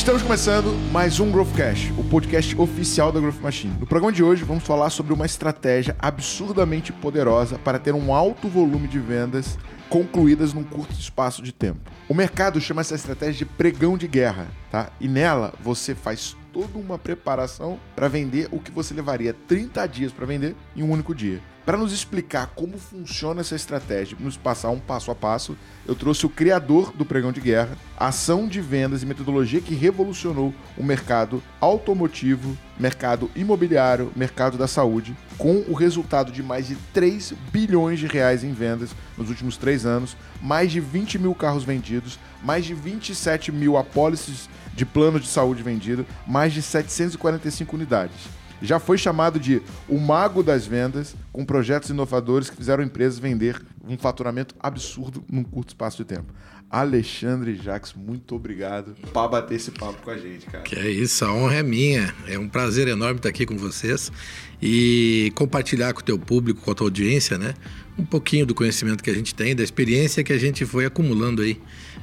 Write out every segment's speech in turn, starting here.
Estamos começando mais um Growthcast, o podcast oficial da Growth Machine. No programa de hoje vamos falar sobre uma estratégia absurdamente poderosa para ter um alto volume de vendas concluídas num curto espaço de tempo. O mercado chama essa estratégia de pregão de guerra, tá? E nela você faz toda uma preparação para vender o que você levaria 30 dias para vender em um único dia. Para nos explicar como funciona essa estratégia, nos passar um passo a passo, eu trouxe o criador do pregão de guerra, ação de vendas e metodologia que revolucionou o mercado automotivo, mercado imobiliário, mercado da saúde, com o resultado de mais de 3 bilhões de reais em vendas nos últimos três anos, mais de 20 mil carros vendidos, mais de 27 mil apólices de plano de saúde vendido, mais de 745 unidades. Já foi chamado de o mago das vendas, com projetos inovadores que fizeram empresas vender um faturamento absurdo num curto espaço de tempo. Alexandre Jacques, muito obrigado por bater esse papo com a gente, cara. Que é isso, a honra é minha. É um prazer enorme estar aqui com vocês e compartilhar com o teu público, com a tua audiência, né? Um pouquinho do conhecimento que a gente tem, da experiência que a gente foi acumulando aí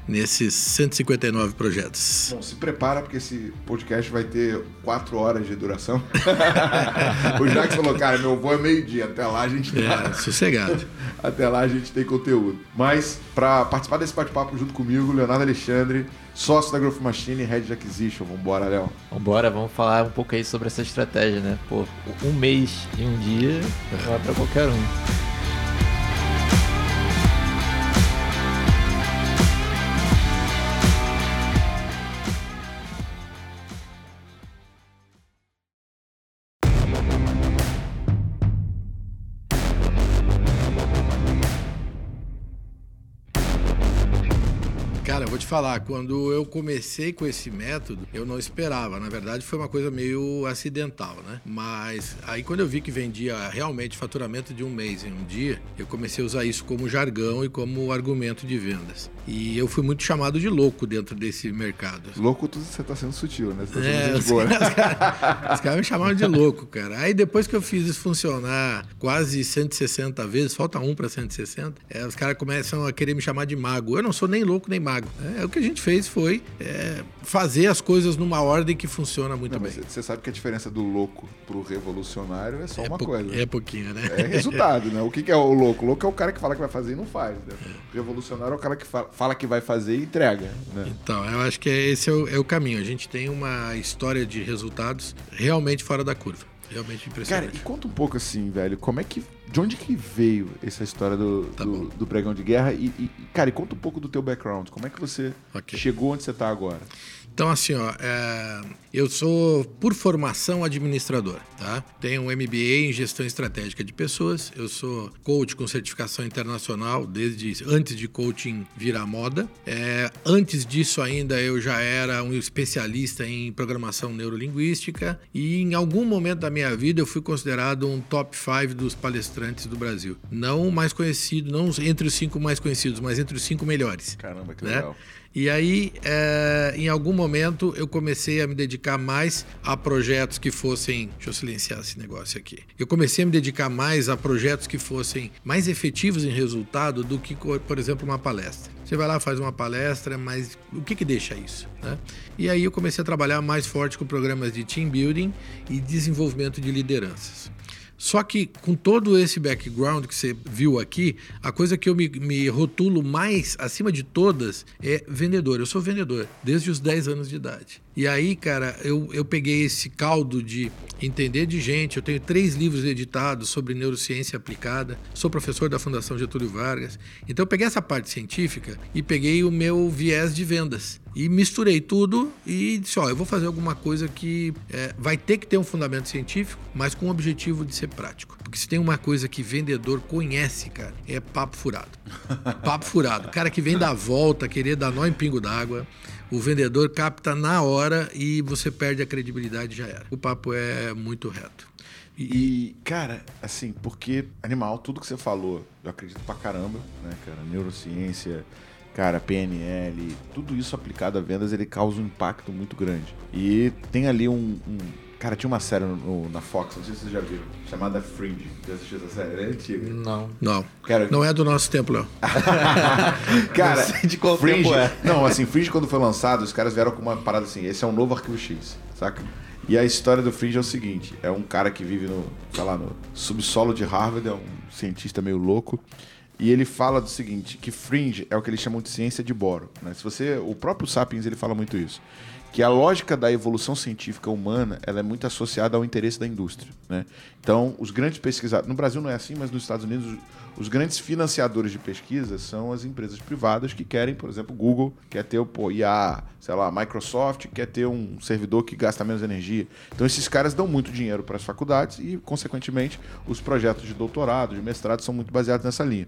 nesses 159 projetos. Bom, se prepara porque esse podcast vai ter quatro horas de duração. o Jacques falou, cara, meu voo é meio-dia, até lá a gente tá... É, sossegado. até lá a gente tem conteúdo. Mas, para participar desse bate-papo junto comigo, Leonardo Alexandre, sócio da Growth Machine e Head de Acquisition. Vambora, Léo. Vambora, vamos falar um pouco aí sobre essa estratégia, né? Pô, um mês e um dia não é para qualquer um. Falar, quando eu comecei com esse método, eu não esperava. Na verdade, foi uma coisa meio acidental, né? Mas aí quando eu vi que vendia realmente faturamento de um mês em um dia, eu comecei a usar isso como jargão e como argumento de vendas. E eu fui muito chamado de louco dentro desse mercado. Louco, você tá sendo sutil, né? Você tá é, os, boa, né? os caras me chamavam de louco, cara. Aí depois que eu fiz isso funcionar quase 160 vezes, falta um para 160, é, os caras começam a querer me chamar de mago. Eu não sou nem louco nem mago. É, é, o que a gente fez foi é, fazer as coisas numa ordem que funciona muito Não, bem. Você sabe que a diferença do louco pro revolucionário é só é uma coisa. É pouquinho, né? É resultado, né? O que, é o louco? O louco é o cara que fala que vai fazer e não faz. Né? O revolucionário é o cara que fala que vai fazer e entrega. Né? Então, eu acho que esse é o, é o caminho. A gente tem uma história de resultados realmente fora da curva. Realmente impressionante. Cara, e conta um pouco assim, velho, como é que. De onde que veio essa história do, tá do, do, pregão de guerra? E, e, cara, e conta um pouco do teu background. Como é que você okay. chegou onde você está agora? Então, assim, ó, é... eu sou, por formação, administrador, tá? Tenho um MBA em gestão estratégica de pessoas. Eu sou coach com certificação internacional, desde antes de coaching virar moda. É... Antes disso, ainda, eu já era um especialista em programação neurolinguística. E em algum momento da minha vida, eu fui considerado um top 5 dos palestrantes do Brasil. Não mais conhecido, não entre os cinco mais conhecidos, mas entre os cinco melhores. Caramba, que né? E aí, é, em algum momento, eu comecei a me dedicar mais a projetos que fossem. Deixa eu silenciar esse negócio aqui. Eu comecei a me dedicar mais a projetos que fossem mais efetivos em resultado do que, por exemplo, uma palestra. Você vai lá, faz uma palestra, mas o que, que deixa isso? Né? E aí eu comecei a trabalhar mais forte com programas de team building e desenvolvimento de lideranças. Só que com todo esse background que você viu aqui, a coisa que eu me, me, rotulo mais, acima de todas, é vendedor. Eu sou vendedor desde os 10 anos de idade. E aí, cara, eu, eu peguei esse caldo de entender de gente. Eu tenho três livros editados sobre neurociência aplicada. Sou professor da Fundação Getúlio Vargas. Então, eu peguei essa parte científica e peguei o meu viés de vendas. E misturei tudo e disse: Ó, eu vou fazer alguma coisa que é, vai ter que ter um fundamento científico, mas com o objetivo de ser prático. Porque se tem uma coisa que vendedor conhece, cara, é papo furado. papo furado. Cara que vem da volta, querer dar nó em pingo d'água o vendedor capta na hora e você perde a credibilidade já era. O papo é muito reto. E, e, cara, assim, porque animal, tudo que você falou, eu acredito pra caramba, né, cara? Neurociência, cara, PNL, tudo isso aplicado a vendas, ele causa um impacto muito grande. E tem ali um, um Cara, tinha uma série no- na Fox, não sei se vocês já viram, chamada Fringe. Já assistiu essa série? Ela é antiga. Não. Não. Cara, Não é do nosso tempo, Léo. Cara, Não sei de qual Fringe, tempo é. Não, assim, Fringe quando foi lançado, os caras vieram com uma parada assim, esse é um novo Arquivo X, saca? E a história do Fringe é o seguinte, é um cara que vive no, sei lá, no subsolo de Harvard, é um cientista meio louco, e ele fala do seguinte, que Fringe é o que eles chamam de ciência de boro, né? Se você, o próprio Sapiens, ele fala muito isso. Que a lógica da evolução científica humana, ela é muito associada ao interesse da indústria, né? Então, os grandes pesquisadores, no Brasil não é assim, mas nos Estados Unidos os grandes financiadores de pesquisa são as empresas privadas que querem, por exemplo, Google quer ter o pô, IA, sei lá, Microsoft quer ter um servidor que gasta menos energia. Então esses caras dão muito dinheiro para as faculdades e, consequentemente, os projetos de doutorado, de mestrado são muito baseados nessa linha.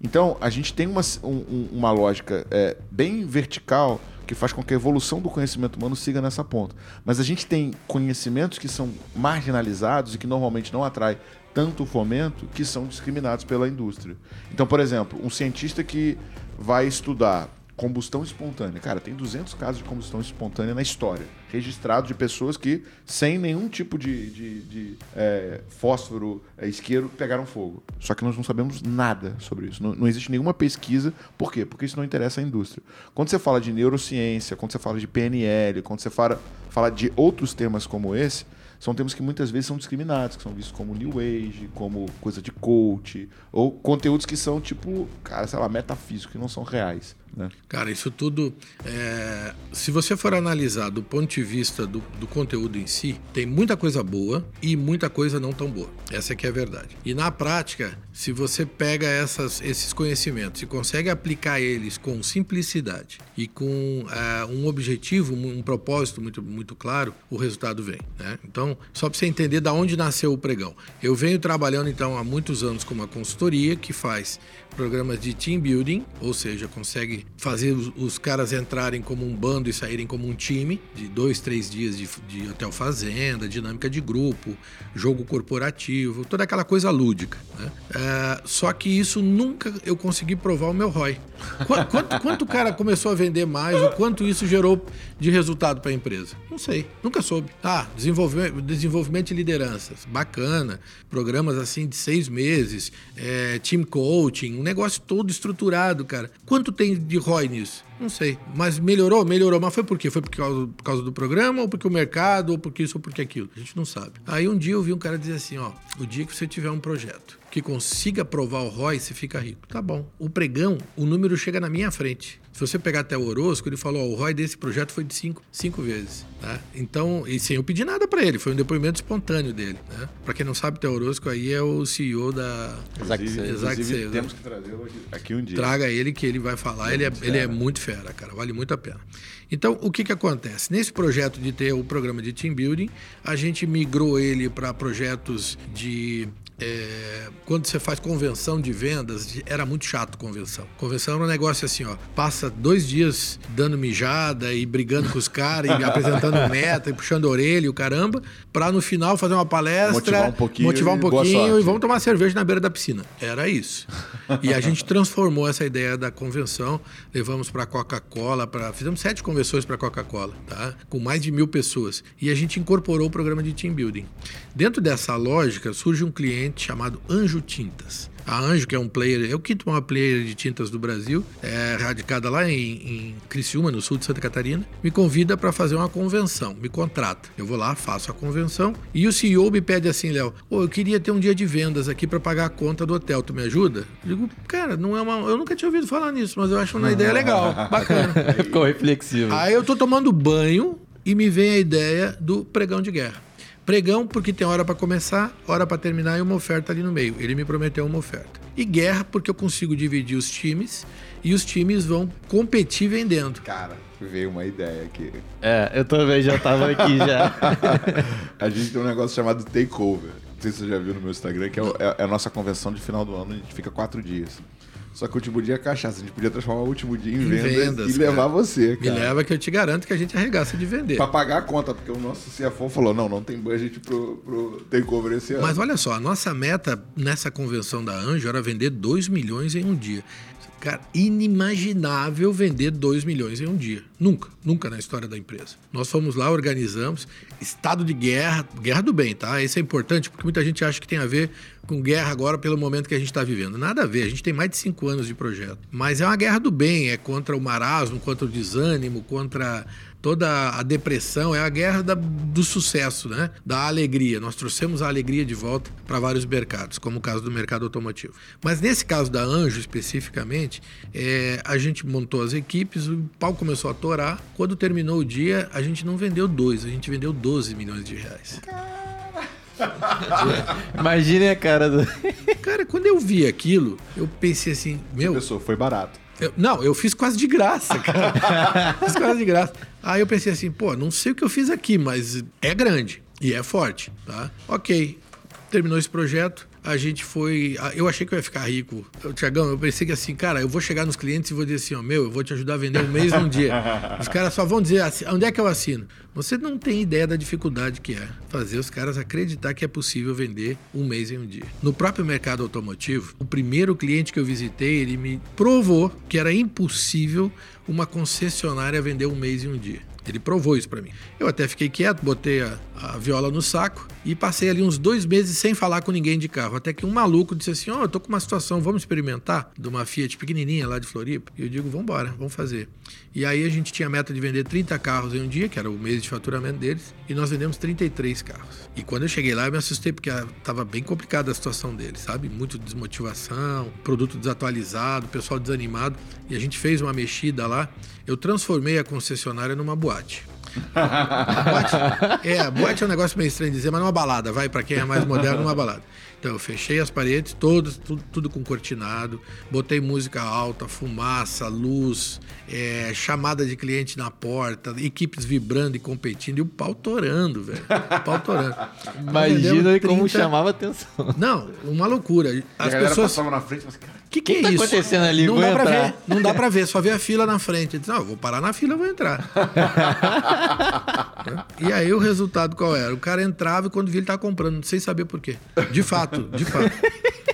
Então a gente tem uma, um- um- uma lógica é, bem vertical que faz com que a evolução do conhecimento humano siga nessa ponta. Mas a gente tem conhecimentos que são marginalizados e que normalmente não atraem tanto fomento que são discriminados pela indústria. Então, por exemplo, um cientista que vai estudar combustão espontânea. Cara, tem 200 casos de combustão espontânea na história, registrados de pessoas que, sem nenhum tipo de, de- de, é, fósforo, é, isqueiro, pegaram fogo. Só que nós não sabemos nada sobre isso. Não, não existe nenhuma pesquisa. Por quê? Porque isso não interessa à indústria. Quando você fala de neurociência, quando você fala de PNL, quando você fala, fala de outros temas como esse, são temas que muitas vezes são discriminados, que são vistos como New Age, como coisa de coach, ou conteúdos que são tipo, cara, sei lá, metafísicos, que não são reais. Né? Cara, isso tudo, é, se você for analisar do ponto de vista do, do conteúdo em si, tem muita coisa boa e muita coisa não tão boa. Essa é que é a verdade. E na prática, se você pega essas, esses conhecimentos e consegue aplicar eles com simplicidade e com é, um objetivo, um, um propósito muito, muito claro, o resultado vem. Né? Então, só para você entender da onde nasceu o pregão. Eu venho trabalhando então há muitos anos com uma consultoria que faz programas de team building, ou seja, consegue fazer os, os caras entrarem como um bando e saírem como um time, de dois, três dias de, de hotel fazenda, dinâmica de grupo, jogo corporativo, toda aquela coisa lúdica. né? É, só que isso nunca eu consegui provar o meu ROI. Qu- Quanto, quanto o cara começou a vender mais, o quanto isso gerou de resultado para a empresa? Não sei, nunca soube. Ah, desenvolvimento, desenvolvimento de lideranças, bacana. Programas assim de seis meses, é, team coaching, um negócio todo estruturado, cara. Quanto tem de ROI nisso? Não sei. Mas melhorou? Melhorou. Mas foi por quê? Foi por causa, por causa do programa, ou porque o mercado, ou porque isso, ou porque aquilo? A gente não sabe. Aí um dia eu vi um cara dizer assim: ó, o dia que você tiver um projeto que consiga provar o ROI, você fica rico. Tá bom. O pregão, o número chega na minha frente. Se você pegar até o Orozco, ele falou: ó, o ROI desse projeto foi de cinco, cinco vezes. Tá? Então, e sem eu pedir nada para ele, foi um depoimento espontâneo dele. Né? Para quem não sabe, o Theo Orozco aí é o CEO da. Inclusive, Sales. Sales. temos que trazê-lo aqui, aqui um dia. Traga ele que ele vai falar. Ele é, Muito ele é fera. muito fera, cara. Vale muito a pena. Então, o que, que acontece? Nesse projeto de ter o programa de team building, a gente migrou ele para projetos de. é, quando você faz convenção de vendas, era muito chato convenção. Convenção era um negócio assim, ó. Passa dois dias dando mijada e brigando com os caras e apresentando meta e puxando a orelha e o caramba, para no final fazer uma palestra, Motivar um pouquinho motivar um e pouquinho sorte. e vamos tomar cerveja na beira da piscina. Era isso. E a gente transformou essa ideia da convenção, levamos para Coca-Cola, para fizemos sete convenções para Coca-Cola, tá? Com mais de mil pessoas. E a gente incorporou o programa de team building. Dentro dessa lógica surge um cliente chamado Anjo Tintas. A Anjo, que é um player, é o quinto maior player de tintas do Brasil, é radicada lá em, em Criciúma, no sul de Santa Catarina, me convida para fazer uma convenção, me contrata. Eu vou lá, faço a convenção e o CEO me pede assim, Léo, "Ô, eu queria ter um dia de vendas aqui para pagar a conta do hotel, tu me ajuda? Eu digo, cara, não é uma, eu nunca tinha ouvido falar nisso, mas eu acho uma ideia legal, bacana. Ficou reflexivo. Aí eu tô tomando banho e me vem a ideia do pregão de guerra. Pregão porque tem hora para começar, hora para terminar e uma oferta ali no meio. Ele me prometeu uma oferta. E guerra porque eu consigo dividir os times e os times vão competir vendendo. Cara, veio uma ideia aqui. É, eu também já tava aqui já. A gente tem um negócio chamado Takeover. Não sei se você já viu no meu Instagram, que é, é- é a nossa convenção de final do ano. A gente fica quatro dias. Só que o último dia é cachaça. A gente podia transformar o último dia em, Em vendas, vendas, e levar cara. você, Me cara. leva que eu te garanto que a gente arregaça de vender. Pra pagar a conta, porque o nosso CFO falou: não, não tem budget pro, pro takeover esse ano. Mas olha só, a nossa meta nessa convenção da Anjo era vender 2 milhões em um dia. Cara, inimaginável vender 2 milhões em um dia. Nunca, nunca na história da empresa. Nós fomos lá, organizamos, estado de guerra, guerra do bem, tá? Isso é importante porque muita gente acha que tem a ver com guerra agora pelo momento que a gente está vivendo. Nada a ver, a gente tem mais de cinco anos de projeto. Mas é uma guerra do bem, é contra o marasmo, contra o desânimo, contra toda a depressão, é a guerra da- do sucesso, né? Da alegria. Nós trouxemos a alegria de volta para vários mercados, como o caso do mercado automotivo. Mas nesse caso da Anjo especificamente, é, a gente montou as equipes, o pau começou a torar. Quando terminou o dia, a gente não vendeu dois, a gente vendeu 12 milhões de reais. Imaginem a cara do. Cara, quando eu vi aquilo, eu pensei assim, meu, Pessoa, foi barato. Eu- não, eu fiz quase de graça, cara. fiz quase de graça. Aí eu pensei assim, pô, não sei o que eu fiz aqui, mas é grande e é forte, tá? Ok. Terminou esse projeto, a gente foi. Eu achei que eu ia ficar rico. Tiagão, eu pensei que assim, cara, eu vou chegar nos clientes e vou dizer assim, ó, meu, eu vou te ajudar a vender um mês num dia. Os caras só vão dizer assim, onde é que eu assino? Você não tem ideia da dificuldade que é fazer os caras acreditar que é possível vender um mês em um dia. No próprio mercado automotivo, o primeiro cliente que eu visitei, ele me provou que era impossível uma concessionária vender um mês em um dia. Ele provou isso pra mim. Eu até fiquei quieto, botei a, a viola no saco e passei ali uns dois meses sem falar com ninguém de carro. Até que um maluco disse assim: Ó, eu tô com uma situação, vamos experimentar? De uma Fiat pequenininha lá de Floripa. E eu digo: vambora, vamos fazer. E aí a gente tinha a meta de vender 30 carros em um dia, que era o mês de faturamento deles, e nós vendemos 33 carros. E quando eu cheguei lá, eu me assustei, porque tava bem complicada a situação deles, sabe? Muito desmotivação, produto desatualizado, pessoal desanimado. E a gente fez uma mexida lá. Eu transformei a concessionária numa boate. Boate, é, boate é um negócio meio estranho de dizer, mas numa balada, vai para quem é mais moderno, numa balada. Então eu fechei as paredes todas, tudo, tudo com cortinado, botei música alta, fumaça, luz, é, chamada de cliente na porta, equipes vibrando e competindo e o pau torando, velho. O pau torando. Imagina Vendemos como 30 chamava atenção. Não, uma loucura. E a As galera pessoas. passava na frente assim, cara, que, que, que é tá isso? acontecendo ali? Não Vou dá pra entrar. ver. Não dá pra ver, só vê a fila na frente. Disse, não, eu vou parar na fila, vou entrar. e aí o resultado qual era? O cara entrava e quando via ele tava comprando, sem saber por quê. De fato, de fato.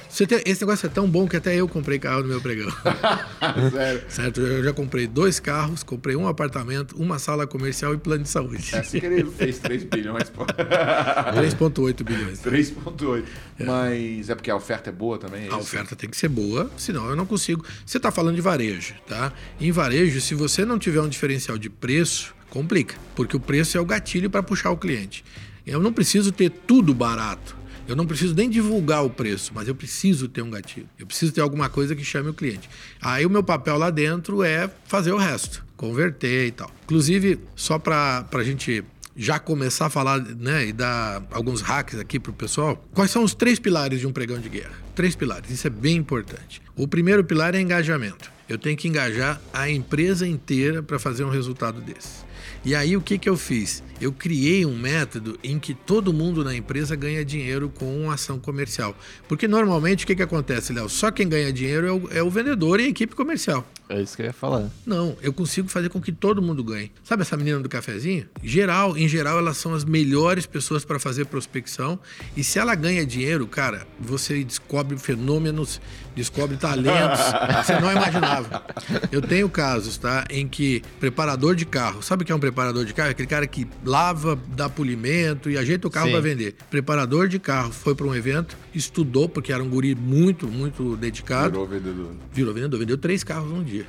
Você tem- esse negócio é tão bom que até eu comprei carro no meu pregão. sério. certo? Eu já comprei dois carros, comprei um apartamento, uma sala comercial e plano de saúde. É assim que ele fez 3 bilhões, pô. 3,8 bilhões. 3,8. Mas é porque a oferta é boa também? é A isso? oferta tem que ser boa, senão eu não consigo. Você está falando de varejo, tá? Em varejo, se você não tiver um diferencial de preço, complica, porque o preço é o gatilho para puxar o cliente. Eu não preciso ter tudo barato. Eu não preciso nem divulgar o preço, mas eu preciso ter um gatilho. Eu preciso ter alguma coisa que chame o cliente. Aí o meu papel lá dentro é fazer o resto, converter e tal. Inclusive, só para a gente já começar a falar né, e dar alguns hacks aqui para o pessoal, quais são os três pilares de um pregão de guerra? Três pilares, isso é bem importante. O primeiro pilar é engajamento. Eu tenho que engajar a empresa inteira para fazer um resultado desse. E aí o que, que eu fiz? Eu criei um método em que todo mundo na empresa ganha dinheiro com uma ação comercial. Porque normalmente o que, que acontece, Léo? Só quem ganha dinheiro é o, é o vendedor e a equipe comercial. É isso que eu ia falar. Não, eu consigo fazer com que todo mundo ganhe. Sabe essa menina do cafezinho? Geral, em geral, elas são as melhores pessoas para fazer prospecção. E se ela ganha dinheiro, cara, você descobre fenômenos, descobre talentos que você não imaginava. Eu tenho casos, tá, em que preparador de carro, sabe o que é um preparador de carro? Aquele cara que lava, dá polimento e ajeita o carro para vender. Preparador de carro foi para um evento, estudou porque era um guri muito, muito dedicado. Virou vendedor. Virou vendedor, vendeu três carros num dia.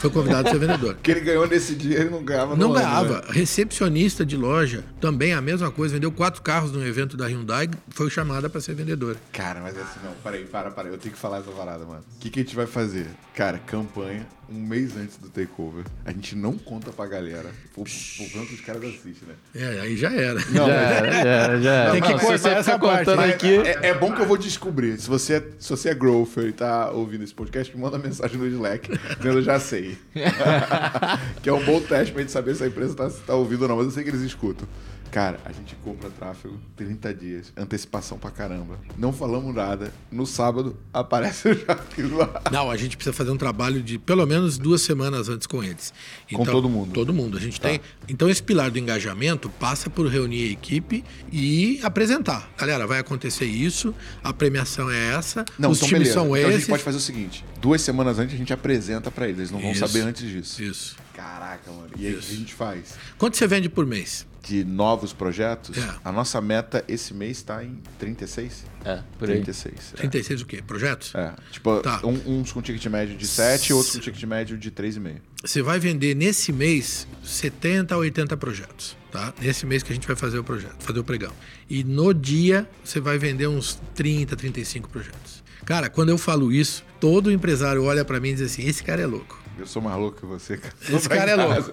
Foi convidado a ser vendedor. Que ele ganhou nesse dia, ele não ganhava Não ano, ganhava. né? Recepcionista de loja, também a mesma coisa. Vendeu quatro carros num evento da Hyundai, foi chamada para ser vendedora. Cara, mas assim, não, peraí, para, para, eu tenho que falar essa parada, mano. O que, que a gente vai fazer? Cara, campanha, um mês antes do takeover. A gente não conta pra galera. Por, por tanto que os caras assistem, né? É, aí já era. Não, já mas- era, já era, já era. Tem que cortar essa contando aqui. É, é bom que eu vou descobrir. Se você, é- se você é growther e tá ouvindo esse podcast, me manda mensagem no Slack, dizendo eu já sei. que é um bom teste pra gente saber se a empresa tá, tá ouvindo ou não, mas eu sei que eles escutam. Cara, a gente compra tráfego 30 dias, antecipação pra caramba. Não falamos nada. No sábado aparece o Jaques lá. Não, a gente precisa fazer um trabalho de pelo menos duas semanas antes com eles. Com todo mundo? Todo mundo. A gente Tá. tem. Então, esse pilar do engajamento passa por reunir a equipe e apresentar. Galera, vai acontecer isso, a premiação é essa, Não, os então times beleza. são então a gente pode fazer o seguinte: duas semanas antes a gente apresenta pra eles. Eles não vão Isso. saber antes disso. Isso. Caraca, mano. E aí o que a gente faz? Quanto você vende por mês? De novos projetos, É. a nossa meta esse mês está em 36? É, por aí. 36. é. 36 o quê? Projetos? É, tipo, Tá. um- uns com ticket médio de 7 outros com ticket médio de 3,5. Você vai vender nesse mês 70 a 80 projetos, tá? Nesse mês que a gente vai fazer o projeto, fazer o pregão. E no dia você vai vender uns 30, 35 projetos. Cara, quando eu falo isso, todo empresário olha pra mim e diz assim: esse cara é louco. Eu sou mais louco que você, cara. Esse cara é louco.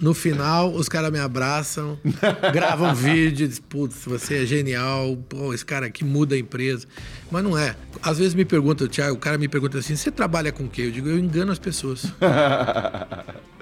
No final, os caras me abraçam, gravam um vídeo, dizem, putz, você é genial, pô, esse cara aqui muda a empresa. Mas não é. Às vezes me pergunta, Thiago, o cara me pergunta assim, você trabalha com o quê? Eu digo, eu engano as pessoas.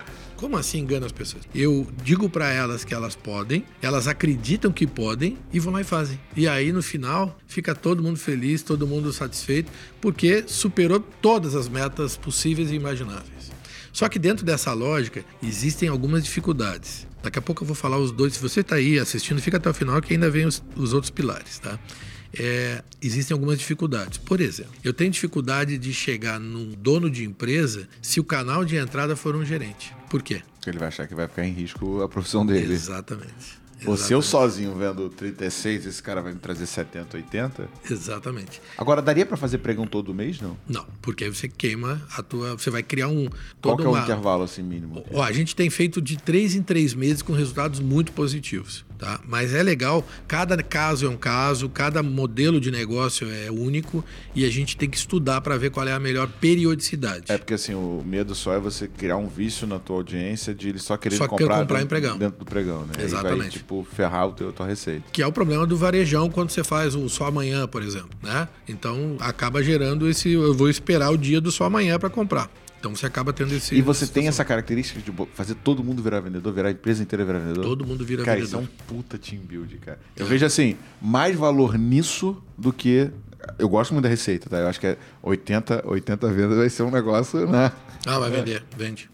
Como assim engano as pessoas? Eu digo pra elas que elas podem, elas acreditam que podem e vão lá e fazem. E aí no final fica todo mundo feliz, todo mundo satisfeito, porque superou todas as metas possíveis e imagináveis. Só que dentro dessa lógica existem algumas dificuldades. Daqui a pouco eu vou falar os dois. Se você está aí assistindo, fica até o final que ainda vem os, os outros pilares, tá? É, existem algumas dificuldades. Por exemplo, eu tenho dificuldade de chegar num dono de empresa se o canal de entrada for um gerente. Por quê? Porque ele vai achar que vai ficar em risco a profissão dele. Exatamente. Pô, se eu sozinho vendo 36, esse cara vai me trazer 70, 80. Exatamente. Agora, daria pra fazer pregão todo mês, não? Não, porque aí você queima a tua. Você vai criar um. Qual que é o uma- intervalo, assim, mínimo? Ó, a gente tem feito de três em três meses com resultados muito positivos, tá? Mas é legal, cada caso é um caso, cada modelo de negócio é único e a gente tem que estudar para ver qual é a melhor periodicidade. É porque, assim, o medo só é você criar um vício na tua audiência de ele só querer Só comprar, comprar dentro, em pregão. dentro do pregão, né? Aí vai, Exatamente. tipo, ferrar o teu, a tua receita. Que é o problema do varejão quando você faz o só amanhã, por exemplo, né? Então acaba gerando esse. Eu vou esperar o dia do só amanhã para comprar. Então você acaba tendo esse. E você tem situação. essa característica de fazer todo mundo virar vendedor, virar a empresa inteira virar vendedor? Todo mundo vira Cara, vendedor. isso é um puta team build, cara. Eu vejo assim, mais valor nisso do que. Eu gosto muito da receita, tá? Eu acho que é 80, 80 vendas vai ser um negócio, né? Ah, vai vender, vende.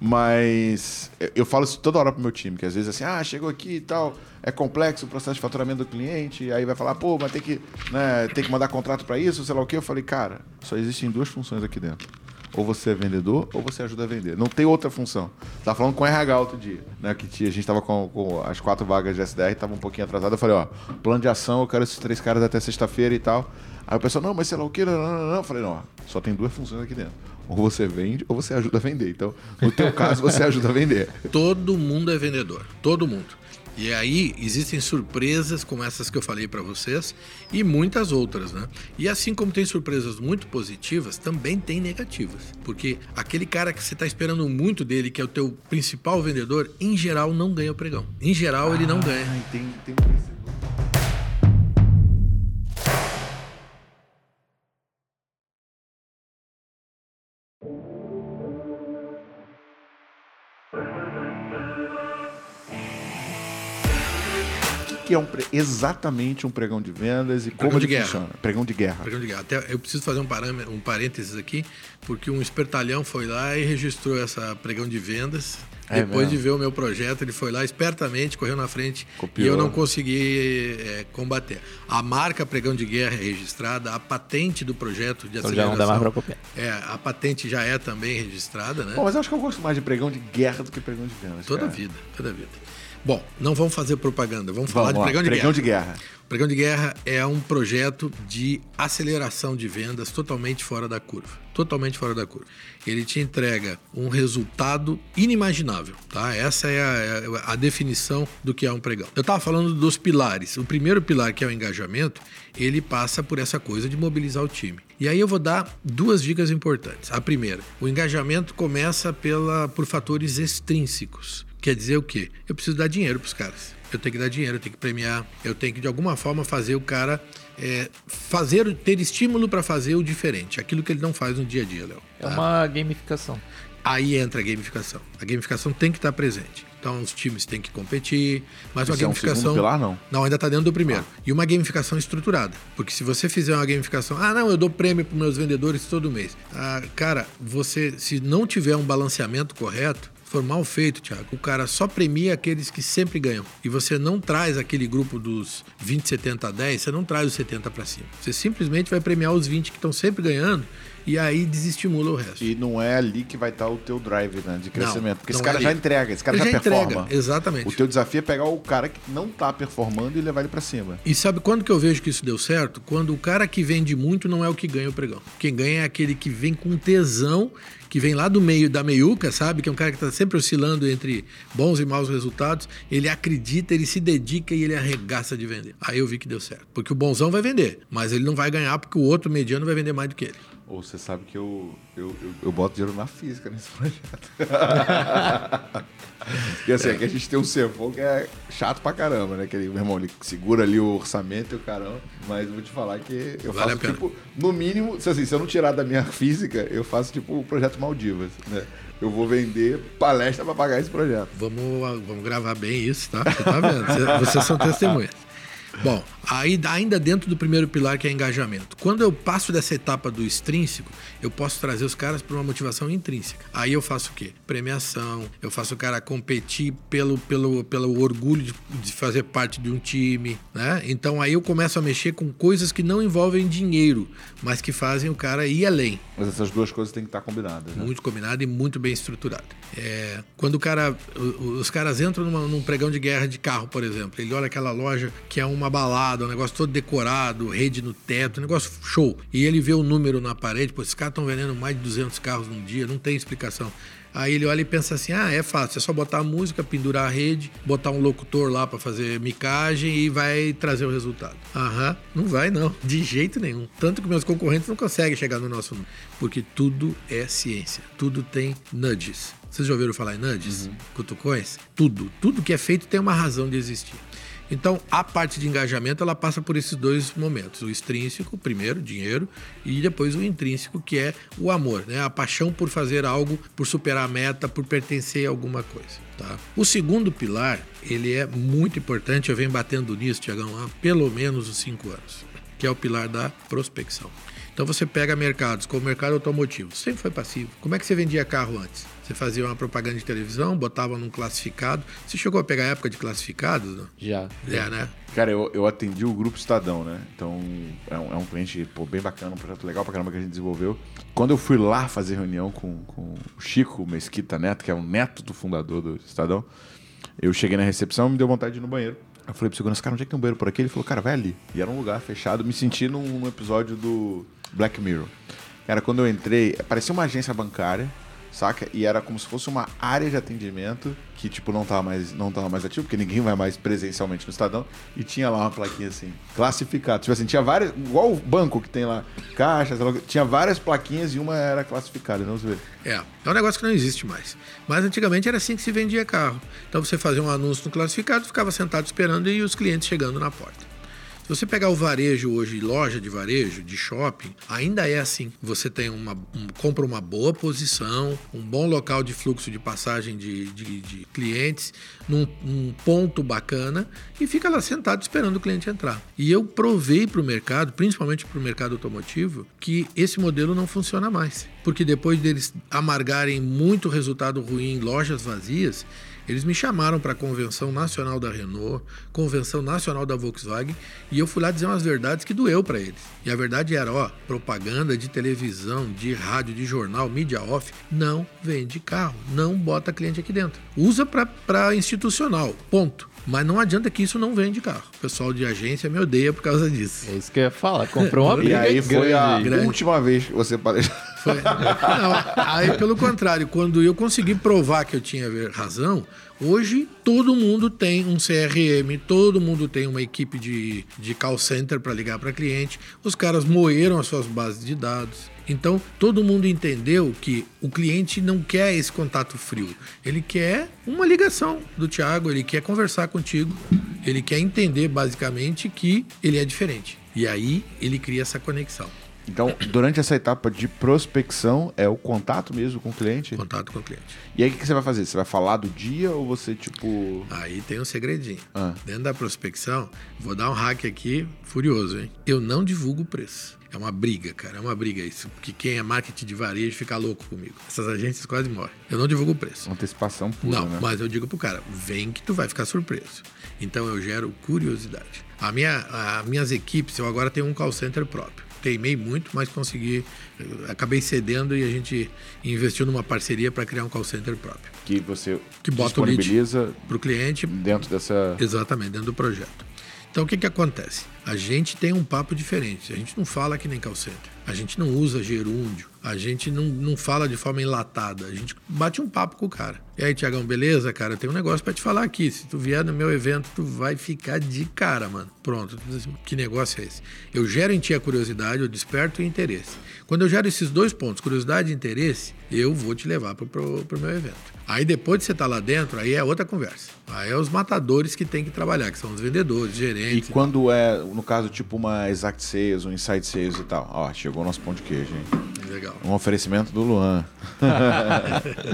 Mas eu- falo isso toda hora pro meu time, que às vezes assim, ah, chegou aqui e tal, é complexo o processo de faturamento do cliente, aí vai falar, pô, mas tem que, né, tem que mandar contrato para isso, sei lá o quê. Eu falei, cara, só existem duas funções aqui dentro. Ou você é vendedor, ou você ajuda a vender. Não tem outra função. Tava falando com o RH outro dia, né? Que a gente tava com, com as quatro vagas de SDR, tava um pouquinho atrasado. Eu falei, ó, plano de ação, eu quero esses três caras até sexta-feira e tal. Aí o pessoal, não, mas sei lá o não, não, não, não. Eu falei, não, ó, só tem duas funções aqui dentro. Ou você vende, ou você ajuda a vender. Então, no teu caso, você ajuda a vender. Todo mundo é vendedor, todo mundo. E aí existem surpresas como essas que eu falei para vocês e muitas outras, né? E assim como tem surpresas muito positivas, também tem negativas, porque aquele cara que você está esperando muito dele, que é o teu principal vendedor, em geral não ganha o pregão. Em geral ele não ganha. Ai, tem, tem que é um pre- exatamente um pregão de vendas e como de guerra. funciona? Pregão de guerra. Pregão de guerra. Até eu preciso fazer um, parâme- um parênteses aqui, porque um espertalhão foi lá e registrou essa pregão de vendas. É Depois mesmo? de ver o meu projeto, ele foi lá espertamente, correu na frente Copiou. e eu não consegui é, combater. A marca pregão de guerra é registrada, a patente do projeto de Então já não dá mais pra copiar. É, a patente já é também registrada, né? Bom, mas eu acho que eu gosto mais de pregão de guerra do que pregão de vendas. toda cara. vida, toda vida. Bom, não vamos fazer propaganda, vamos falar Vamos de lá, pregão de pregão guerra. de guerra. O Pregão de Guerra é um projeto de aceleração de vendas totalmente fora da curva. Totalmente fora da curva. Ele te entrega um resultado inimaginável, tá? Essa é a, a definição do que é um pregão. Eu estava falando dos pilares. O primeiro pilar, que é o engajamento, ele passa por essa coisa de mobilizar o time. E aí eu vou dar duas dicas importantes. A primeira, o engajamento começa pela, por fatores extrínsecos. Quer dizer o quê? Eu preciso dar dinheiro para os caras. Eu tenho que dar dinheiro, eu tenho que premiar, eu tenho que de alguma forma fazer o cara é, fazer, ter estímulo para fazer o diferente, aquilo que ele não faz no dia a dia, Léo. É tá? uma gamificação. Aí entra a gamificação. A gamificação tem que estar presente. Então os times têm que competir, mas uma Isso é um gamificação. pilar, não? Não, ainda está dentro do primeiro. E uma gamificação estruturada. Porque se você fizer uma gamificação, ah, não, eu dou prêmio para meus vendedores todo mês. Ah, cara, você, se não tiver um balanceamento correto, for mal feito, Thiago, o cara só premia aqueles que sempre ganham. E você não traz aquele grupo dos 20, 70, 10, você não traz os 70 para cima. Você simplesmente vai premiar os 20 que estão sempre ganhando e aí desestimula o resto. E não é ali que vai estar o teu drive né, de crescimento. porque esse não cara é já entrega, esse cara Ele já, já performa. entrega, exatamente. O teu desafio é pegar o cara que não tá performando e levar ele pra cima. E sabe quando que eu vejo que isso deu certo? Quando o cara que vende muito não é o que ganha o pregão. Quem ganha é aquele que vem com tesão, que vem lá do meio da meiuca, sabe? Que é um cara que está sempre oscilando entre bons e maus resultados. Ele acredita, ele se dedica e ele arregaça de vender. Aí eu vi que deu certo. Porque o bonzão vai vender, mas ele não vai ganhar porque o outro mediano vai vender mais do que ele. Ou você sabe que eu, eu, eu, eu boto dinheiro na física nesse projeto. Porque assim, aqui a gente tem um CFO que é chato pra caramba, né? Que ele, meu irmão, ele segura ali o orçamento e o caramba. Mas eu vou te falar que eu Vale faço, tipo, no mínimo, se, assim, se eu não tirar da minha física, eu faço tipo o projeto Maldivas, né? Eu vou vender palestra pra pagar esse projeto. Vamos, vamos gravar bem isso, tá? Você tá vendo? Cê- Vocês são testemunhas. Bom, aí ainda dentro do primeiro pilar que é engajamento. Quando eu passo dessa etapa do extrínseco, eu posso trazer os caras para uma motivação intrínseca. Aí eu faço o quê? Premiação, eu faço o cara competir pelo, pelo, pelo orgulho de, de fazer parte de um time, né? Então aí eu começo a mexer com coisas que não envolvem dinheiro, mas que fazem o cara ir além Mas essas duas coisas têm que estar combinadas, né? muito combinado e muito bem estruturado. É, quando o cara, os caras entram numa- num pregão de guerra de carro, por exemplo, ele olha aquela loja que é uma balada, um negócio todo decorado, rede no teto, um negócio show. E ele vê o número na parede, pô, esses caras estão vendendo mais de 200 carros num dia, não tem explicação. Aí ele olha e pensa assim: ah, é fácil, é só botar a música, pendurar a rede, botar um locutor lá para fazer micagem e vai trazer o resultado. Aham, não vai não, de jeito nenhum. Tanto que meus concorrentes não conseguem chegar no nosso número, porque tudo é ciência, tudo tem nudges. Vocês já ouviram falar em nudges? Cutucões? Tudo, tudo que é feito tem uma razão de existir. Então, a parte de engajamento ela passa por esses dois momentos: o extrínseco, primeiro, dinheiro, e depois o intrínseco, que é o amor, né? a paixão por fazer algo, por superar a meta, por pertencer a alguma coisa. Tá? O segundo pilar, ele é muito importante, eu venho batendo nisso, Tiagão, há pelo menos uns cinco anos, que é o pilar da prospecção. Então você pega mercados, como o mercado automotivo, sempre foi passivo. Como é que você vendia carro antes? Você fazia uma propaganda de televisão, botava num classificado. Você chegou a pegar a época de classificados? Não? Já. É, né? Cara, eu, eu atendi o Grupo Estadão, né? Então, é um, é um cliente pô, bem bacana, um projeto legal pra caramba que a gente desenvolveu. Quando eu fui lá fazer reunião com, com o Chico Mesquita Neto, que é o neto do fundador do Estadão, eu cheguei na recepção e me deu vontade de ir no banheiro. Eu falei pro segurança, cara, onde é que tem um banheiro por aqui? Ele falou, cara, vai ali. E era um lugar fechado, me senti num, num episódio do Black Mirror. Cara, quando eu entrei, parecia uma agência bancária, saca? E era como se fosse uma área de atendimento que, tipo, não tava mais, não tava mais ativo, porque ninguém vai mais presencialmente no Estadão. E tinha lá uma plaquinha assim, classificado. Tipo assim, tinha várias, igual o banco que tem lá, caixa, sei lá, o quê, tinha várias plaquinhas e uma era classificada, você vê. É, é um negócio que não existe mais. Mas antigamente era assim que se vendia carro. Então você fazia um anúncio no classificado, ficava sentado esperando e os clientes chegando na porta. Você pegar o varejo hoje, loja de varejo, de shopping, ainda é assim. Você tem uma, um- compra uma boa posição, um bom local de fluxo de passagem de, de- de clientes, num, num ponto bacana e fica lá sentado esperando o cliente entrar. E eu provei para o mercado, principalmente para o mercado automotivo, que esse modelo não funciona mais. Porque depois deles amargarem muito resultado ruim em lojas vazias, eles me chamaram para a Convenção Nacional da Renault, Convenção Nacional da Volkswagen, e eu fui lá dizer umas verdades que doeu para eles. E a verdade era, ó, propaganda de televisão, de rádio, de jornal, mídia off, não vende carro, não bota cliente aqui dentro. Usa para institucional, ponto. Mas não adianta que isso não vende carro. O pessoal de agência me odeia por causa disso. É isso que eu ia falar. Comprou uma E briga aí foi a grande. grande. última vez que você palestrou. Foi. Não, aí, pelo contrário, quando eu consegui provar que eu tinha razão, hoje todo mundo tem um CRM, todo mundo tem uma equipe de, de call center para ligar para cliente, os caras moeram as suas bases de dados. Então, todo mundo entendeu que o cliente não quer esse contato frio. Ele quer uma ligação do Thiago, ele quer conversar contigo, ele quer entender basicamente que ele é diferente. E aí ele cria essa conexão. Então, durante essa etapa de prospecção, é o contato mesmo com o cliente? Contato com o cliente. E aí, o que você vai fazer? Você vai falar do dia ou você, tipo. Aí tem um segredinho. Ah. Dentro da prospecção, vou dar um hack aqui furioso, hein? Eu não divulgo o preço. É uma briga, cara. É uma briga isso. Porque quem é marketing de varejo fica louco comigo. Essas agências quase morrem. Eu não divulgo o preço. Antecipação pura, Não, né? mas eu digo pro cara, vem que tu vai ficar surpreso. Então eu gero curiosidade. A minha, a minhas equipes, eu agora tenho um call center próprio. Teimei muito, mas consegui, eh, acabei cedendo e a gente investiu numa parceria para criar um call center próprio. Que você Que bota o lead. disponibiliza Para o cliente, dentro dessa. exatamente, dentro do projeto. Então o que, que acontece? A gente tem um papo diferente. A gente não fala que nem call center. A gente não usa gerúndio. A gente não, não fala de forma enlatada. A gente bate um papo com o cara. E aí, Tiagão, beleza, cara? Tem um negócio pra te falar aqui. Se tu vier no meu evento, tu vai ficar de cara, mano. Pronto. Assim, Que negócio é esse? Eu gero em ti a curiosidade, eu desperto o interesse. Quando eu gero esses dois pontos, curiosidade e interesse, eu vou te levar pro, pro, pro meu evento. Aí depois de você estar lá dentro, aí é outra conversa. Aí é os matadores que tem que trabalhar, que são os vendedores, E gerentes. quando é, no caso, tipo uma exact sales, um inside sales e tal. Ó, chegou o nosso pão de queijo, hein? Legal. Um oferecimento do Luan.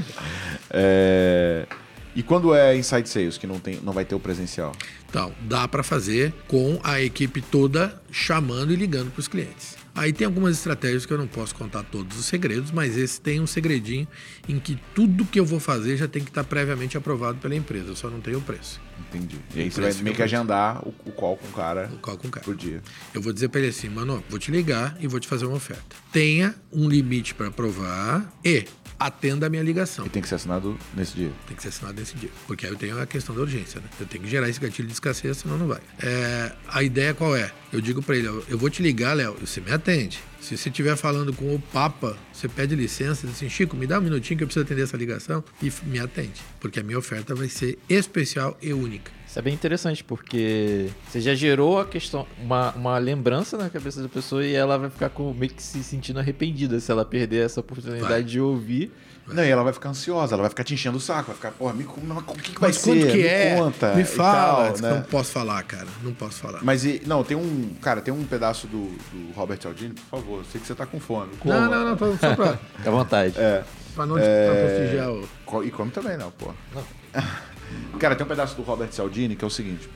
É, E quando é inside sales, que não, tem, não vai ter o presencial? Então, dá para fazer com a equipe toda chamando e ligando para os clientes. Aí tem algumas estratégias que eu não posso contar todos os segredos, mas esse tem um segredinho em que tudo que eu vou fazer já tem que estar previamente aprovado pela empresa, eu só não tenho o preço. Entendi. E aí O você vai meio que agendar o, o call com o cara O call com o cara. por dia. Eu vou dizer para ele assim, mano, vou te ligar e vou te fazer uma oferta. Tenha um limite para aprovar e atenda a minha ligação. E tem que ser assinado nesse dia. Tem que ser assinado nesse dia. Porque aí eu tenho a questão da urgência, né? Eu tenho que gerar esse gatilho de escassez, senão não vai. É, a ideia qual é? Eu digo para ele, eu vou te ligar, Léo, você me atende. Se você estiver falando com o Papa, você pede licença, diz assim, Chico, me dá um minutinho que eu preciso atender essa ligação e me atende. Porque a minha oferta vai ser especial e única. Isso é bem interessante, porque você já gerou a questão, uma, uma lembrança na cabeça da pessoa e ela vai ficar com, meio que se sentindo arrependida se ela perder essa oportunidade Vai. de ouvir. Não, e ela vai ficar ansiosa, ela vai ficar te enchendo o saco, vai ficar, porra, me, mas o que, que vai Mas ser? quanto que me é? conta. me fala. tal, né? Não posso falar, cara. Não posso falar. Mas, e, não, tem um, cara, tem um pedaço do, do Robert Cialdini, por favor, eu sei que você tá com fome. Coma. não, não, não, só pra, Fica à vontade. É, pra não É. pra prestigiar o... e come também, não, pô. Cara, tem um pedaço do Robert Cialdini que é o seguinte.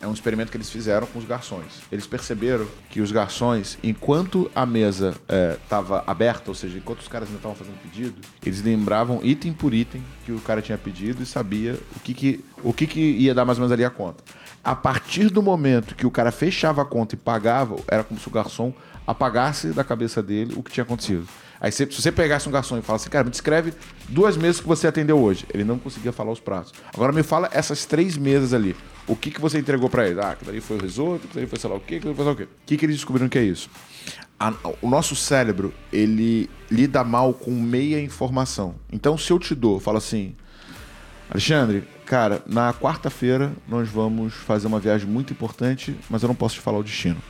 É um experimento que eles fizeram com os garçons. Eles perceberam que os garçons, enquanto a mesa estava aberta, ou seja, enquanto os caras ainda estavam fazendo pedido, eles lembravam item por item que o cara tinha pedido e sabia o que, que, o que, que ia dar mais ou menos ali a conta. A partir do momento que o cara fechava a conta e pagava, era como se o garçom apagasse da cabeça dele o que tinha acontecido. Aí se, você pegasse um garçom e falasse cara, me descreve duas mesas que você atendeu hoje. Ele não conseguia falar os pratos. Agora me fala essas três mesas ali. O que, que você entregou pra ele? Ah, aquilo ali foi o risoto, aquilo ali foi sei lá o quê, aquilo ali foi sei lá o quê. O que, que eles descobriram que é isso? A- o nosso cérebro, ele lida mal com meia informação. Então, se eu te dou, falo assim, Alexandre, cara, na quarta-feira nós vamos fazer uma viagem muito importante, mas eu não posso te falar o destino.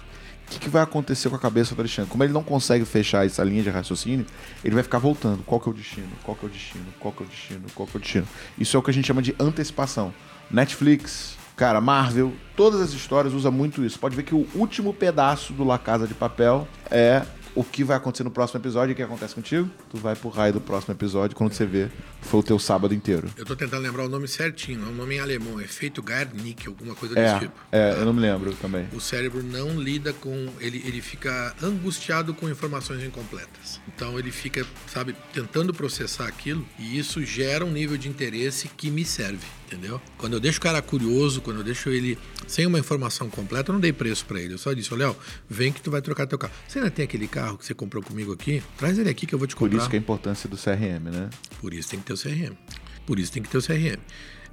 Que, que vai acontecer com a cabeça do Alexandre? Como ele não consegue fechar essa linha de raciocínio, ele vai ficar voltando. Qual que é o destino? Qual que é o destino? Qual que é o destino? Qual que é o destino? Isso é o que a gente chama de antecipação. Netflix, cara, Marvel, todas as histórias usam muito isso. Pode ver que o último pedaço do La Casa de Papel é o que vai acontecer no próximo episódio. E o que acontece contigo? Tu vai pro raio do próximo episódio quando você vê foi o teu sábado inteiro. Eu tô tentando lembrar o nome certinho, é um nome em alemão, é feito Garnick, alguma coisa desse É, tipo. é, eu não me lembro também. O cérebro não lida com. Ele, ele fica angustiado com informações incompletas. Então ele fica, sabe, tentando processar aquilo e isso gera um nível de interesse que me serve, entendeu? Quando eu deixo o cara curioso, quando eu deixo ele sem uma informação completa, eu não dei preço pra ele. Eu só disse: Léo, vem que tu vai trocar teu carro. Você ainda tem aquele carro que você comprou comigo aqui? Traz ele aqui que eu vou te Por comprar. isso que é a importância do CRM, né? Por isso tem que ter o CRM. Por isso tem que ter o CRM.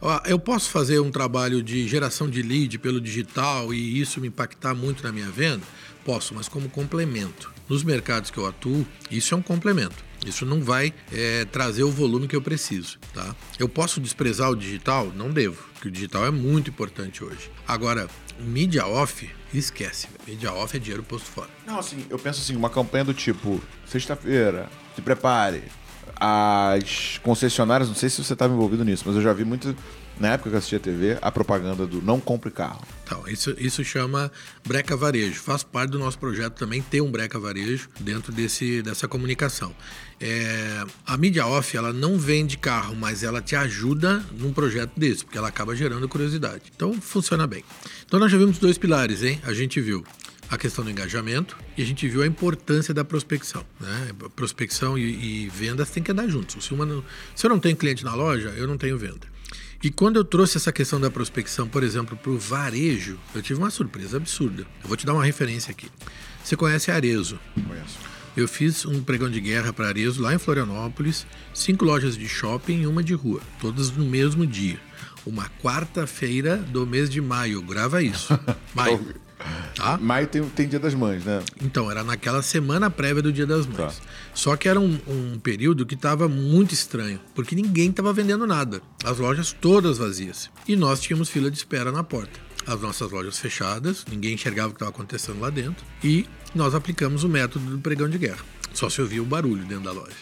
Ó, Eu posso fazer um trabalho de geração de lead pelo digital e isso me impactar muito na minha venda? Posso, mas como complemento. Nos mercados que eu atuo, isso é um complemento. Isso não vai é, trazer o volume que eu preciso, tá? Eu posso desprezar o digital? Não devo, porque o digital é muito importante hoje. Agora, mídia off, esquece. Mídia off é dinheiro posto fora. Não, assim, eu penso assim, uma campanha do tipo, sexta-feira, se prepare, as concessionárias, não sei se você estava envolvido nisso, mas eu já vi muito, na época que eu assistia TV, a propaganda do não compre carro. Então, isso, isso chama breca varejo. Faz parte do nosso projeto também ter um breca varejo dentro desse, dessa comunicação. É, a mídia off, ela não vende carro, mas ela te ajuda num projeto desse, porque ela acaba gerando curiosidade. Então, funciona bem. Então, nós já vimos dois pilares, hein? A gente viu a questão do engajamento e a gente viu a importância da prospecção. Né? Prospecção e, e vendas têm que andar juntos. Se, se eu não tenho cliente na loja, eu não tenho venda. E quando eu trouxe essa questão da prospecção, por exemplo, para o varejo, eu tive uma surpresa absurda. Eu vou te dar uma referência aqui. Você conhece Arezo? Conheço. Eu fiz um pregão de guerra para Arezo lá em Florianópolis, cinco lojas de shopping e uma de rua, todas no mesmo dia. Uma quarta-feira do mês de maio. Grava isso. Maio. Tá? Maio tem, tem Dia das Mães, né? Então, era naquela semana prévia do Dia das Mães. Tá. Só que era um, um período que estava muito estranho, porque ninguém estava vendendo nada. As lojas todas vazias. E nós tínhamos fila de espera na porta. As nossas lojas fechadas, ninguém enxergava o que estava acontecendo lá dentro. E nós aplicamos o método do pregão de guerra. Só se ouvia o barulho dentro da loja.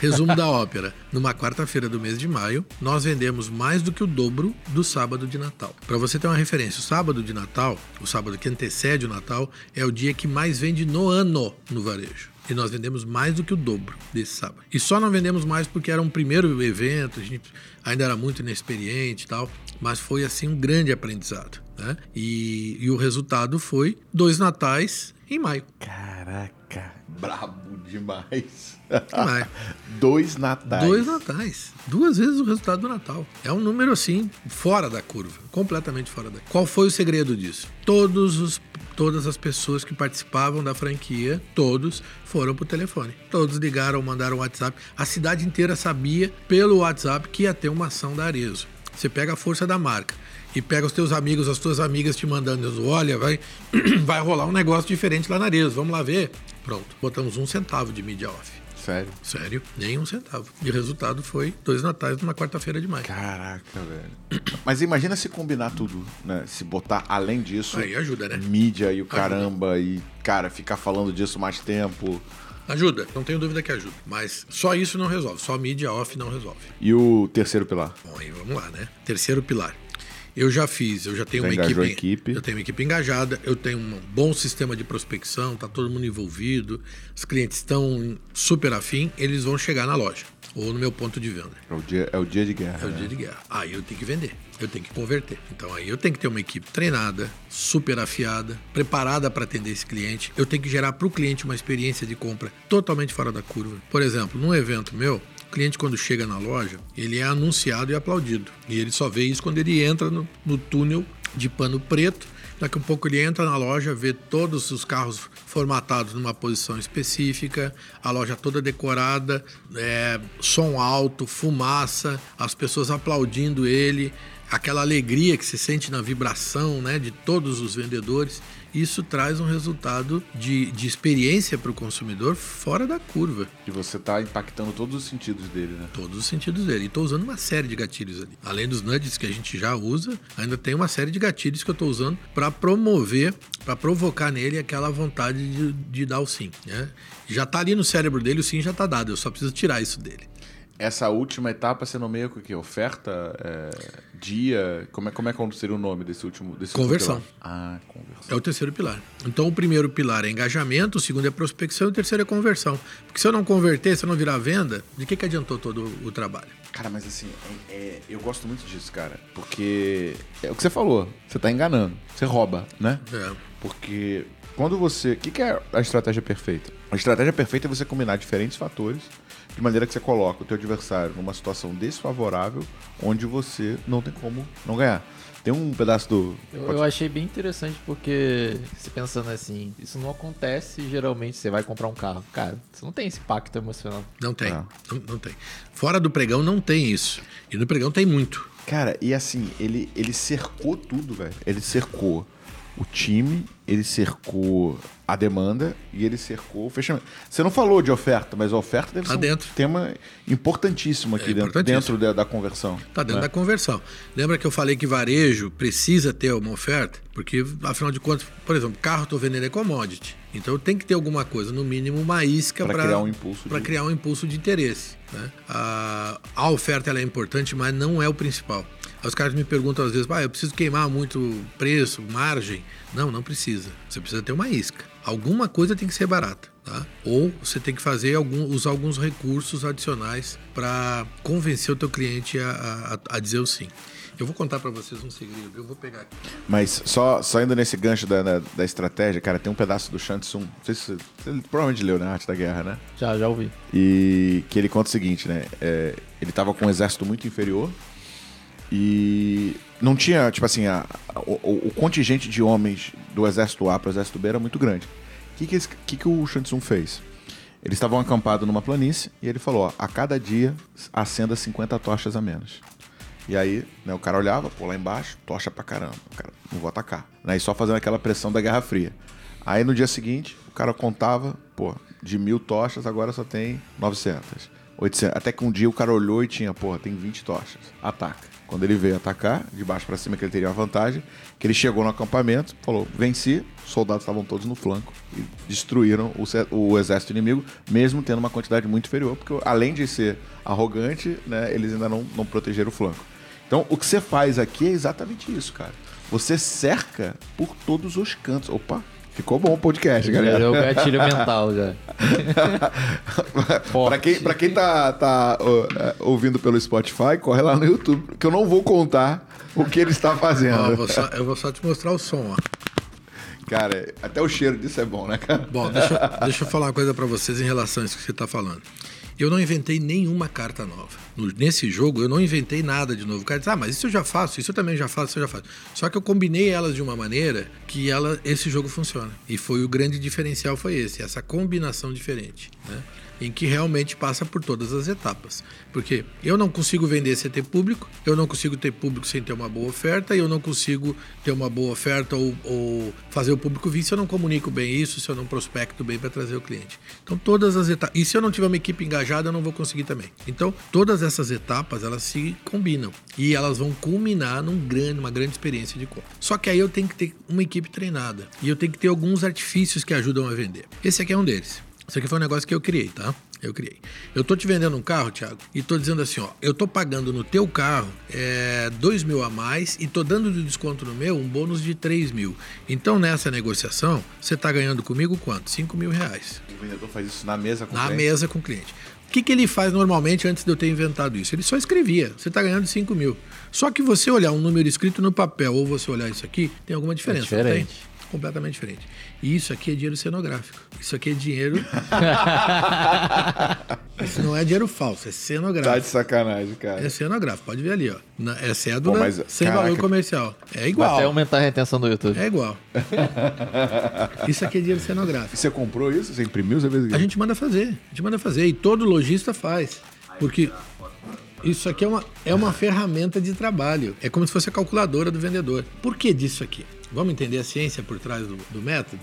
Resumo da ópera. Numa quarta-feira do mês de maio, nós vendemos mais do que o dobro do sábado de Natal. Para você ter uma referência, o sábado de Natal, o sábado que antecede o Natal, é o dia que mais vende no ano no varejo. E nós vendemos mais do que o dobro desse sábado. E só não vendemos mais porque era um primeiro evento, a gente ainda era muito inexperiente e tal, mas foi assim um grande aprendizado. Né? E, e o resultado foi dois natais em maio. Caraca, brabo demais. Demais. Dois natais. Dois natais. Duas vezes o resultado do Natal. É um número assim, fora da curva. Completamente fora da Qual foi o segredo disso? Todos os todas as pessoas que participavam da franquia, todos foram pro telefone. Todos ligaram, mandaram WhatsApp. A cidade inteira sabia pelo WhatsApp que ia ter uma ação da Arezo. Você pega a força da marca e pega os teus amigos, as tuas amigas te mandando, olha, vai, vai rolar um negócio diferente lá na Arezo, vamos lá ver. Pronto, botamos um centavo de mídia off. Sério? Sério, nem um centavo. E o resultado foi dois natais numa quarta-feira de maio. Caraca, velho. Mas imagina se combinar tudo, né? Se botar além disso. Aí ajuda, né? Mídia e o caramba, ajuda. e, cara, ficar falando disso mais tempo. Ajuda, não tenho dúvida que ajuda. Mas só isso não resolve, só mídia off não resolve. E o terceiro pilar? Bom, aí vamos lá, né? Terceiro pilar. Eu já fiz, eu já tenho já uma equipe, equipe, Eu tenho uma equipe engajada, eu tenho um bom sistema de prospecção, tá todo mundo envolvido, os clientes estão super afim, eles vão chegar na loja ou no meu ponto de venda. É o dia, é o dia de guerra. É o né? dia de guerra. Aí eu tenho que vender, eu tenho que converter. Então aí eu tenho que ter uma equipe treinada, super afiada, preparada para atender esse cliente. Eu tenho que gerar para o cliente uma experiência de compra totalmente fora da curva. Por exemplo, num evento meu, o cliente, quando chega na loja, ele é anunciado e aplaudido. E ele só vê isso quando ele entra no, no túnel de pano preto. Daqui a pouco ele entra na loja, vê todos os carros formatados numa posição específica, a loja toda decorada, é, som alto, fumaça, as pessoas aplaudindo ele, aquela alegria que se sente na vibração né, de todos os vendedores isso traz um resultado de, de experiência para o consumidor fora da curva. E você está impactando todos os sentidos dele, né? Todos os sentidos dele. E estou usando uma série de gatilhos ali. Além dos nudges que a gente já usa, ainda tem uma série de gatilhos que eu estou usando para promover, para provocar nele aquela vontade de, de dar o sim. Né? Já está ali no cérebro dele, o sim já está dado. Eu só preciso tirar isso dele. Essa última etapa você nomeia o quê? Oferta? É, dia? Como é, como é que seria o nome desse último desse Conversão. Último ah, conversão. É o terceiro pilar. Então o primeiro pilar é engajamento, o segundo é prospecção e o terceiro é conversão. Porque se eu não converter, se eu não virar venda, de que, que adiantou todo o trabalho? Cara, mas assim, é, é, eu gosto muito disso, cara. Porque é o que você falou. Você está enganando. Você rouba, né? É. Porque quando você. O que, que é a estratégia perfeita? A estratégia perfeita é você combinar diferentes fatores de maneira que você coloca o teu adversário numa situação desfavorável, onde você não tem como não ganhar. Tem um pedaço do. Eu, eu achei bem interessante porque, se pensando assim, isso não acontece geralmente. Você vai comprar um carro. Cara, você não tem esse pacto emocional. Não tem. É. Não, não tem. Fora do pregão não tem isso. E no pregão tem muito. Cara, e assim, ele, ele cercou tudo, velho. Ele cercou o time ele cercou a demanda e ele cercou o fechamento. Você não falou de oferta, mas a oferta deve Tá ser dentro. um tema importantíssimo aqui É dentro, importantíssimo. dentro da, da conversão. Está dentro né? da conversão. Lembra que eu falei que varejo precisa ter uma oferta? Porque, afinal de contas, por exemplo, carro estou vendendo é commodity. Então tem que ter alguma coisa, no mínimo uma isca para criar um impulso de- criar um impulso de interesse. né? A, a oferta é importante, mas não é o principal. Os caras me perguntam às vezes, ah, eu preciso queimar muito preço, margem. Não, não precisa. Você precisa ter uma isca. Alguma coisa tem que ser barata. Tá? Ou você tem que fazer algum, usar alguns recursos adicionais para convencer o teu cliente a, a- a dizer o sim. Eu vou contar para vocês um segredo. Eu vou pegar aqui. Mas só, só indo nesse gancho da, da, da estratégia, cara, tem um pedaço do Shang Tsung. Não sei se você, você provavelmente leu, né? Arte da Guerra, né? Já, já ouvi. E que ele conta o seguinte, né? É, ele tava com um exército muito inferior e não tinha, tipo assim, a- a- o, o contingente de homens do exército A para o exército B era muito grande. O que, que, que, que o Shang Tsung fez? Eles estavam acampados numa planície e ele falou: ó, a cada dia acenda 50 tochas a menos. E aí, né, o cara olhava, pô, lá embaixo, tocha pra caramba. Cara, não vou atacar. Né, e só fazendo aquela pressão da Guerra Fria. Aí no dia seguinte, o cara contava, pô, de mil tochas, agora só tem 900. 800. Até que um dia o cara olhou e tinha, porra, tem 20 tochas. Ataca. Quando ele veio atacar, de baixo pra cima, que ele teria uma vantagem, que ele chegou no acampamento, falou, venci, os soldados estavam todos no flanco e destruíram o, o exército inimigo, mesmo tendo uma quantidade muito inferior, porque além de ser arrogante, né, eles ainda não, não protegeram o flanco. Então, o que você faz aqui é exatamente isso, cara. Você cerca por todos os cantos. Opa, ficou bom o podcast, Já galera. deu o gatilho mental já. pra, quem, pra quem tá, tá é, ouvindo pelo Spotify, corre lá no YouTube, que eu não vou contar o que ele está Ó, eu, fazendo. vou só, eu vou só te mostrar o som. Ó. Cara, até o cheiro disso é bom, né, cara? Bom, deixa, eu- deixa eu falar uma coisa para vocês em relação a isso que você está falando. Eu não inventei nenhuma carta nova. No- nesse jogo, eu não inventei nada de novo. O cara diz, ah, mas isso eu já faço, isso eu também já faço, isso eu já faço. Só que eu combinei elas de uma maneira que ela, esse jogo funciona. E foi o grande diferencial foi esse, essa combinação diferente, né? Em que realmente passa por todas as etapas. Porque eu não consigo vender sem ter público, eu não consigo ter público sem ter uma boa oferta, e eu não consigo ter uma boa oferta ou, ou fazer o público vir se eu não comunico bem isso, se eu não prospecto bem para trazer o cliente. Então, todas as etapas. E se eu não tiver uma equipe engajada, eu não vou conseguir também. Então, todas essas etapas, elas se combinam. E elas vão culminar num grande, uma grande experiência de compra. Só que aí eu tenho que ter uma equipe treinada. E eu tenho que ter alguns artifícios que ajudam a vender. Esse aqui é um deles. Isso aqui foi um negócio que eu criei, tá? Eu criei. Eu tô te vendendo um carro, Thiago, e tô dizendo assim, ó, eu tô pagando no teu carro é, 2 mil a mais e tô dando de desconto no meu um bônus de 3 mil. Então, nessa negociação, você tá ganhando comigo quanto? 5 mil reais. O vendedor faz isso na mesa com o Na cliente. mesa com o cliente. O que, que ele faz normalmente antes de eu ter inventado isso? Ele só escrevia. Você está ganhando 5 mil. Só que você olhar um número escrito no papel ou você olhar isso aqui, tem alguma diferença. não diferente. tem? Completamente diferente. E isso aqui é dinheiro cenográfico. Isso aqui é dinheiro. isso não é dinheiro falso, é Tá de cenográfico. sacanagem, cara. É cenográfico, pode ver ali, ó. Na- É cédula Pô, mas, sem caraca. valor comercial. É Vai igual. até aumentar a retenção do YouTube. É igual. isso aqui é dinheiro cenográfico. Você comprou isso? Você imprimiu? Você fez? A gente manda fazer, a gente manda fazer. E todo lojista faz. Porque isso aqui é uma, é uma ferramenta de trabalho. É como se fosse a calculadora do vendedor. Por que disso aqui? Vamos entender a ciência por trás do, do método?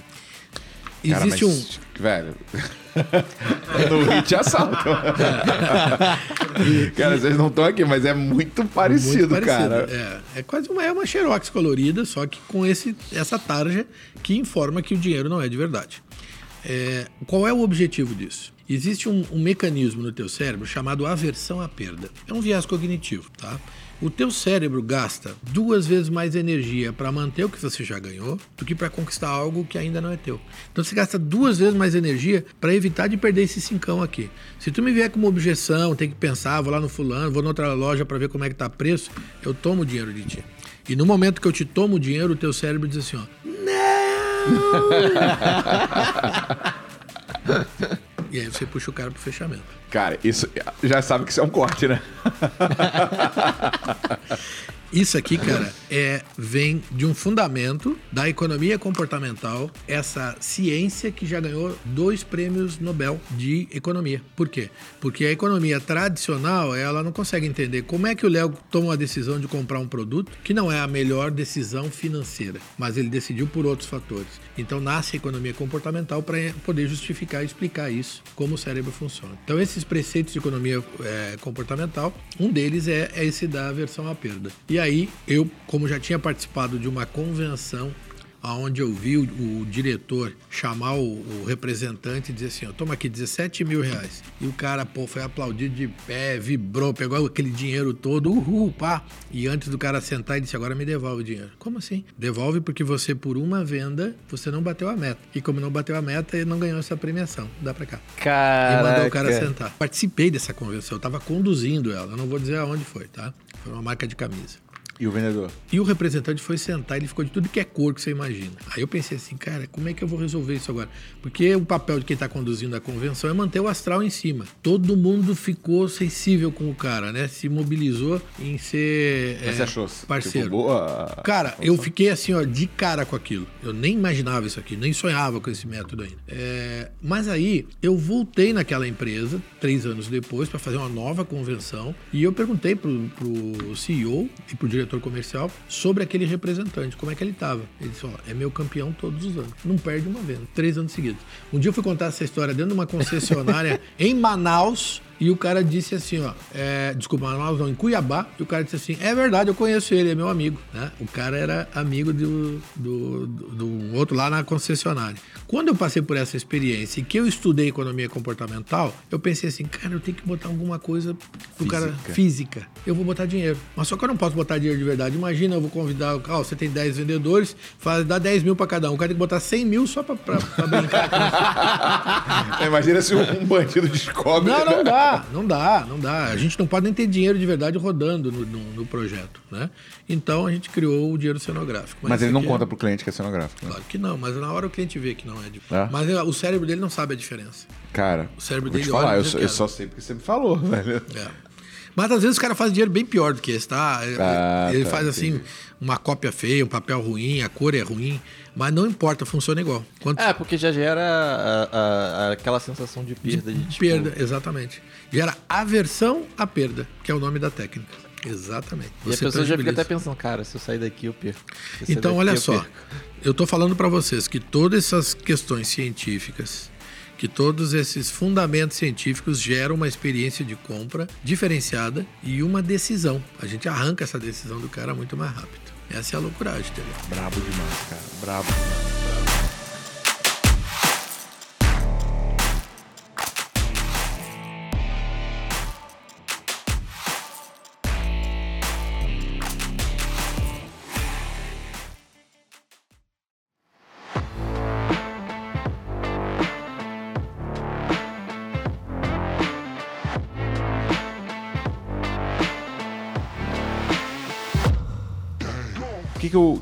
Cara, Existe um. mas, Velho. no hit assalto. cara, vocês não estão aqui, mas é muito parecido, muito parecido. cara. É, é quase uma, é uma xerox colorida, só que com esse, essa tarja que informa que o dinheiro não é de verdade. É, qual é o objetivo disso? Existe um, um mecanismo no teu cérebro chamado aversão à perda. É um viés cognitivo, tá? O teu cérebro gasta duas vezes mais energia para manter o que você já ganhou do que para conquistar algo que ainda não é teu. Então você gasta duas vezes mais energia para evitar de perder esse cincão aqui. Se tu me vier com uma objeção, tem que pensar, vou lá no fulano, vou noutra loja para ver como é que tá preço, eu tomo o dinheiro de ti. E no momento que eu te tomo o dinheiro, o teu cérebro diz assim, ó, não! e aí você puxa o cara pro fechamento. Cara, isso já sabe que isso é um corte, né? Isso aqui, cara, é, vem de um fundamento da economia comportamental, essa ciência que já ganhou dois prêmios Nobel de economia. Por quê? Porque a economia tradicional, ela não consegue entender como é que o Léo toma a decisão de comprar um produto que não é a melhor decisão financeira, mas ele decidiu por outros fatores. Então nasce a economia comportamental para poder justificar e explicar isso, como o cérebro funciona. Então esses preceitos de economia é, comportamental, um deles é, é esse da aversão à perda. E aí eu, como já tinha participado de uma convenção onde eu vi o, o diretor chamar o, o, representante e dizer assim, ó, toma aqui 17 mil reais. E o cara, pô, foi aplaudido de pé, vibrou, pegou aquele dinheiro todo, uhul, pá. E antes do cara sentar, ele disse, agora me devolve o dinheiro. Como assim? Devolve porque você, por uma venda, você não bateu a meta. E como não bateu a meta, ele não ganhou essa premiação. Dá pra cá. Caraca. E mandou o cara sentar. Participei dessa convenção, eu tava conduzindo ela. Eu não vou dizer aonde foi, tá? Foi uma marca de camisa. E o vendedor? E o representante foi sentar, ele ficou de tudo que é cor que você imagina. Aí eu pensei assim, cara, como é que eu vou resolver isso agora? Porque o papel de quem está conduzindo a convenção é manter o astral em cima. Todo mundo ficou sensível com o cara, né? Se mobilizou em ser Mas é, você achou parceiro. Tipo, boa cara, eu fiquei assim, ó, de cara com aquilo. Eu nem imaginava isso aqui, nem sonhava com esse método ainda. É, mas aí eu voltei naquela empresa, três anos depois, para fazer uma nova convenção, e eu perguntei pro, pro CEO e pro diretor diretor comercial, sobre aquele representante, como é que ele estava. Ele disse: ó, é meu campeão todos os anos. Não perde uma vez, três anos seguidos. Um dia eu fui contar essa história dentro de uma concessionária em Manaus. E o cara disse assim, ó, é, desculpa, Manaus não, em Cuiabá, e o cara disse assim, é verdade, eu conheço ele, é meu amigo, né? O cara era amigo do, do, do, outro lá na concessionária. Quando eu passei por essa experiência e que eu estudei economia comportamental, eu pensei assim, cara, eu tenho que botar alguma coisa pro cara física. Eu vou botar dinheiro. Mas só que eu não posso botar dinheiro de verdade. Imagina, eu vou convidar, ó, você tem 10 vendedores, faz, dá 10 mil para cada um. O cara tem que botar 100 mil só pra brincar. Imagina se um bandido descobre. Não, não dá não dá, não dá. A gente não pode nem ter dinheiro de verdade rodando no, no, no projeto, né? Então a gente criou o dinheiro cenográfico. Mas, mas ele não é... conta pro cliente que é cenográfico. Né? Claro que não, mas na hora o cliente vê que não é. De... é? Mas o cérebro dele não sabe a diferença. Cara, o cérebro dele falar, eu, só, eu só sei porque você me falou, velho. É. Mas às vezes o cara faz dinheiro bem pior do que esse, tá? Ah, ele tá, faz assim, entendi. uma cópia feia, um papel ruim, a cor é ruim, mas não importa, funciona igual. Quanto... É, porque já gera a, a, a, aquela sensação de perda. De, tipo... Perda, exatamente. Gera aversão à perda, que é o nome da técnica. Exatamente. E a pessoa já fica até pensando, cara, se eu sair daqui eu perco. Então, olha eu só, perco. eu estou falando para vocês que todas essas questões científicas que todos esses fundamentos científicos geram uma experiência de compra diferenciada e uma decisão. A gente arranca essa decisão do cara muito mais rápido. Essa é a loucuragem dele. Brabo demais, cara. Brabo demais. O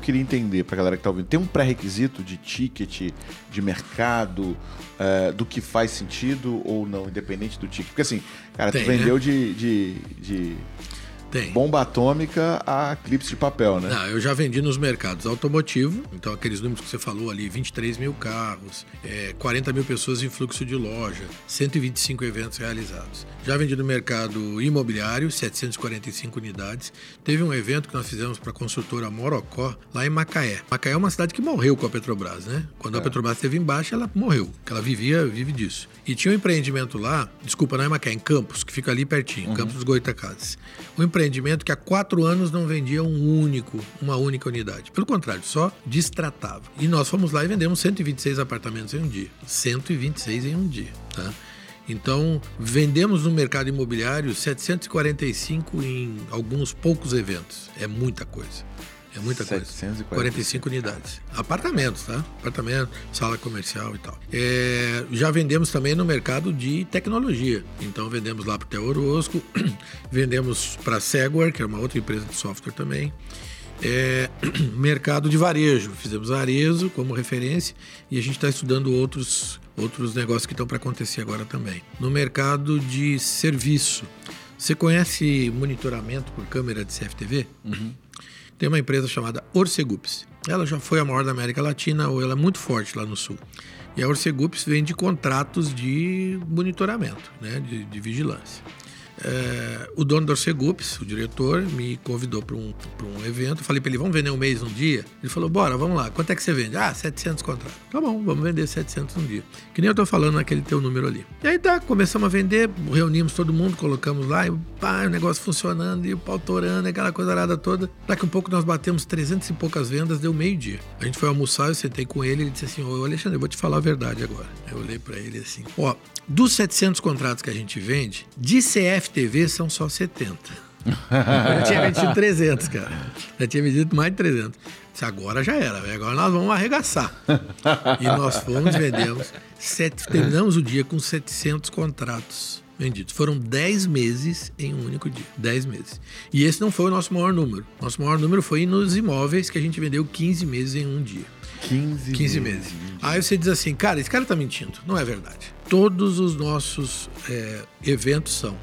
queria entender pra galera que tá ouvindo? Tem um pré-requisito de ticket, de mercado, é, do que faz sentido ou não, independente do ticket? Porque assim, cara, Tem, tu vendeu né? de, de, de Tem. bomba atômica a clips de papel, né? Não, eu já vendi nos mercados automotivo, então aqueles números que você falou ali, 23 mil carros, é, 40 mil pessoas em fluxo de loja, 125 eventos realizados. Já vendi no mercado imobiliário, 745 unidades. Teve um evento que nós fizemos para a construtora Morocó, lá em Macaé. Macaé é uma cidade que morreu com a Petrobras, né? Quando a Petrobras esteve embaixo, ela morreu, que ela vivia, vive disso. E tinha um empreendimento lá, desculpa, não é Macaé, em Campos, que fica ali pertinho, Campos dos Goitacazes. Um empreendimento que há quatro anos não vendia um único, uma única unidade. Pelo contrário, só destratava. E nós fomos lá e vendemos 126 apartamentos em um dia. 126 em um dia, tá? Então, vendemos no mercado imobiliário 745 em alguns poucos eventos. É muita coisa. É muita coisa. 745. 45 unidades. Apartamentos, tá? Apartamento, sala comercial e tal. É, já vendemos também no mercado de tecnologia. Então, vendemos lá para o Orozco, vendemos para a Segware, que é uma outra empresa de software também. É, mercado de varejo. Fizemos Arezo como referência e a gente está estudando outros, outros negócios que estão para acontecer agora também. No mercado de serviço, Você conhece monitoramento por câmera de CFTV? Tem uma empresa chamada Orcegups. Ela já foi a maior da América Latina, ou ela é muito forte lá no sul. E a Orcegups vende contratos de monitoramento, né, de, de vigilância. É, o dono da Orcegups, o diretor, me convidou para um, um evento. Falei para ele, vamos vender um mês um dia? Ele falou, bora, vamos lá. Quanto é que você vende? Ah, 700 contratos. Tá bom, vamos vender 700 um dia. Que nem eu tô falando naquele teu número ali. E aí tá, começamos a vender, reunimos todo mundo, colocamos lá, e pá, o negócio funcionando, e o pau torando, aquela coisa arada toda. Daqui um pouco nós batemos 300 e poucas vendas, deu meio-dia. A gente foi almoçar, eu sentei com ele, ele disse assim, ô Alexandre, eu vou te falar a verdade agora. Eu olhei para ele assim, ó, dos 700 contratos que a gente vende, de CFTV são só 70. Eu tinha vendido 300, cara. Já tinha vendido mais de 300. Disse, agora já era, agora nós vamos arregaçar. E nós fomos, vendemos. Sete, terminamos o dia com 700 contratos vendidos. Foram 10 meses em um único dia. 10 meses. E esse não foi o nosso maior número. Nosso maior número foi nos imóveis, que a gente vendeu 15 meses em um dia. 15, 15 meses. Aí você diz assim, cara, esse cara tá mentindo. Não é verdade. Todos os nossos é, eventos são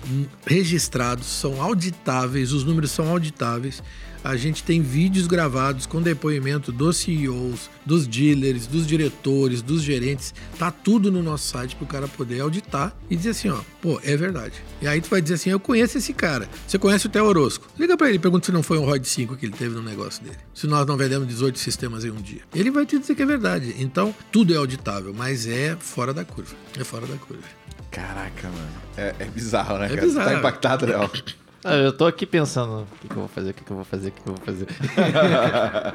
registrados, são auditáveis, os números são auditáveis. A gente tem vídeos gravados com depoimento dos CEOs, dos dealers, dos diretores, dos gerentes. Tá tudo no nosso site para o cara poder auditar e dizer assim, ó, pô, é verdade. E aí tu vai dizer assim, eu conheço esse cara. Você conhece o Theo Orosco? Liga para ele, pergunta se não foi um ROD 5 que ele teve no negócio dele. Se nós não vendemos 18 sistemas em um dia. Ele vai te dizer que é verdade. Então, tudo é auditável, mas é fora da curva. É fora da curva. Caraca, mano. É, é bizarro, né, É cara? bizarro. Tá impactado, Léo? Ah, eu tô aqui pensando, o que, que eu vou fazer, o que, que eu vou fazer, o que, que eu vou fazer.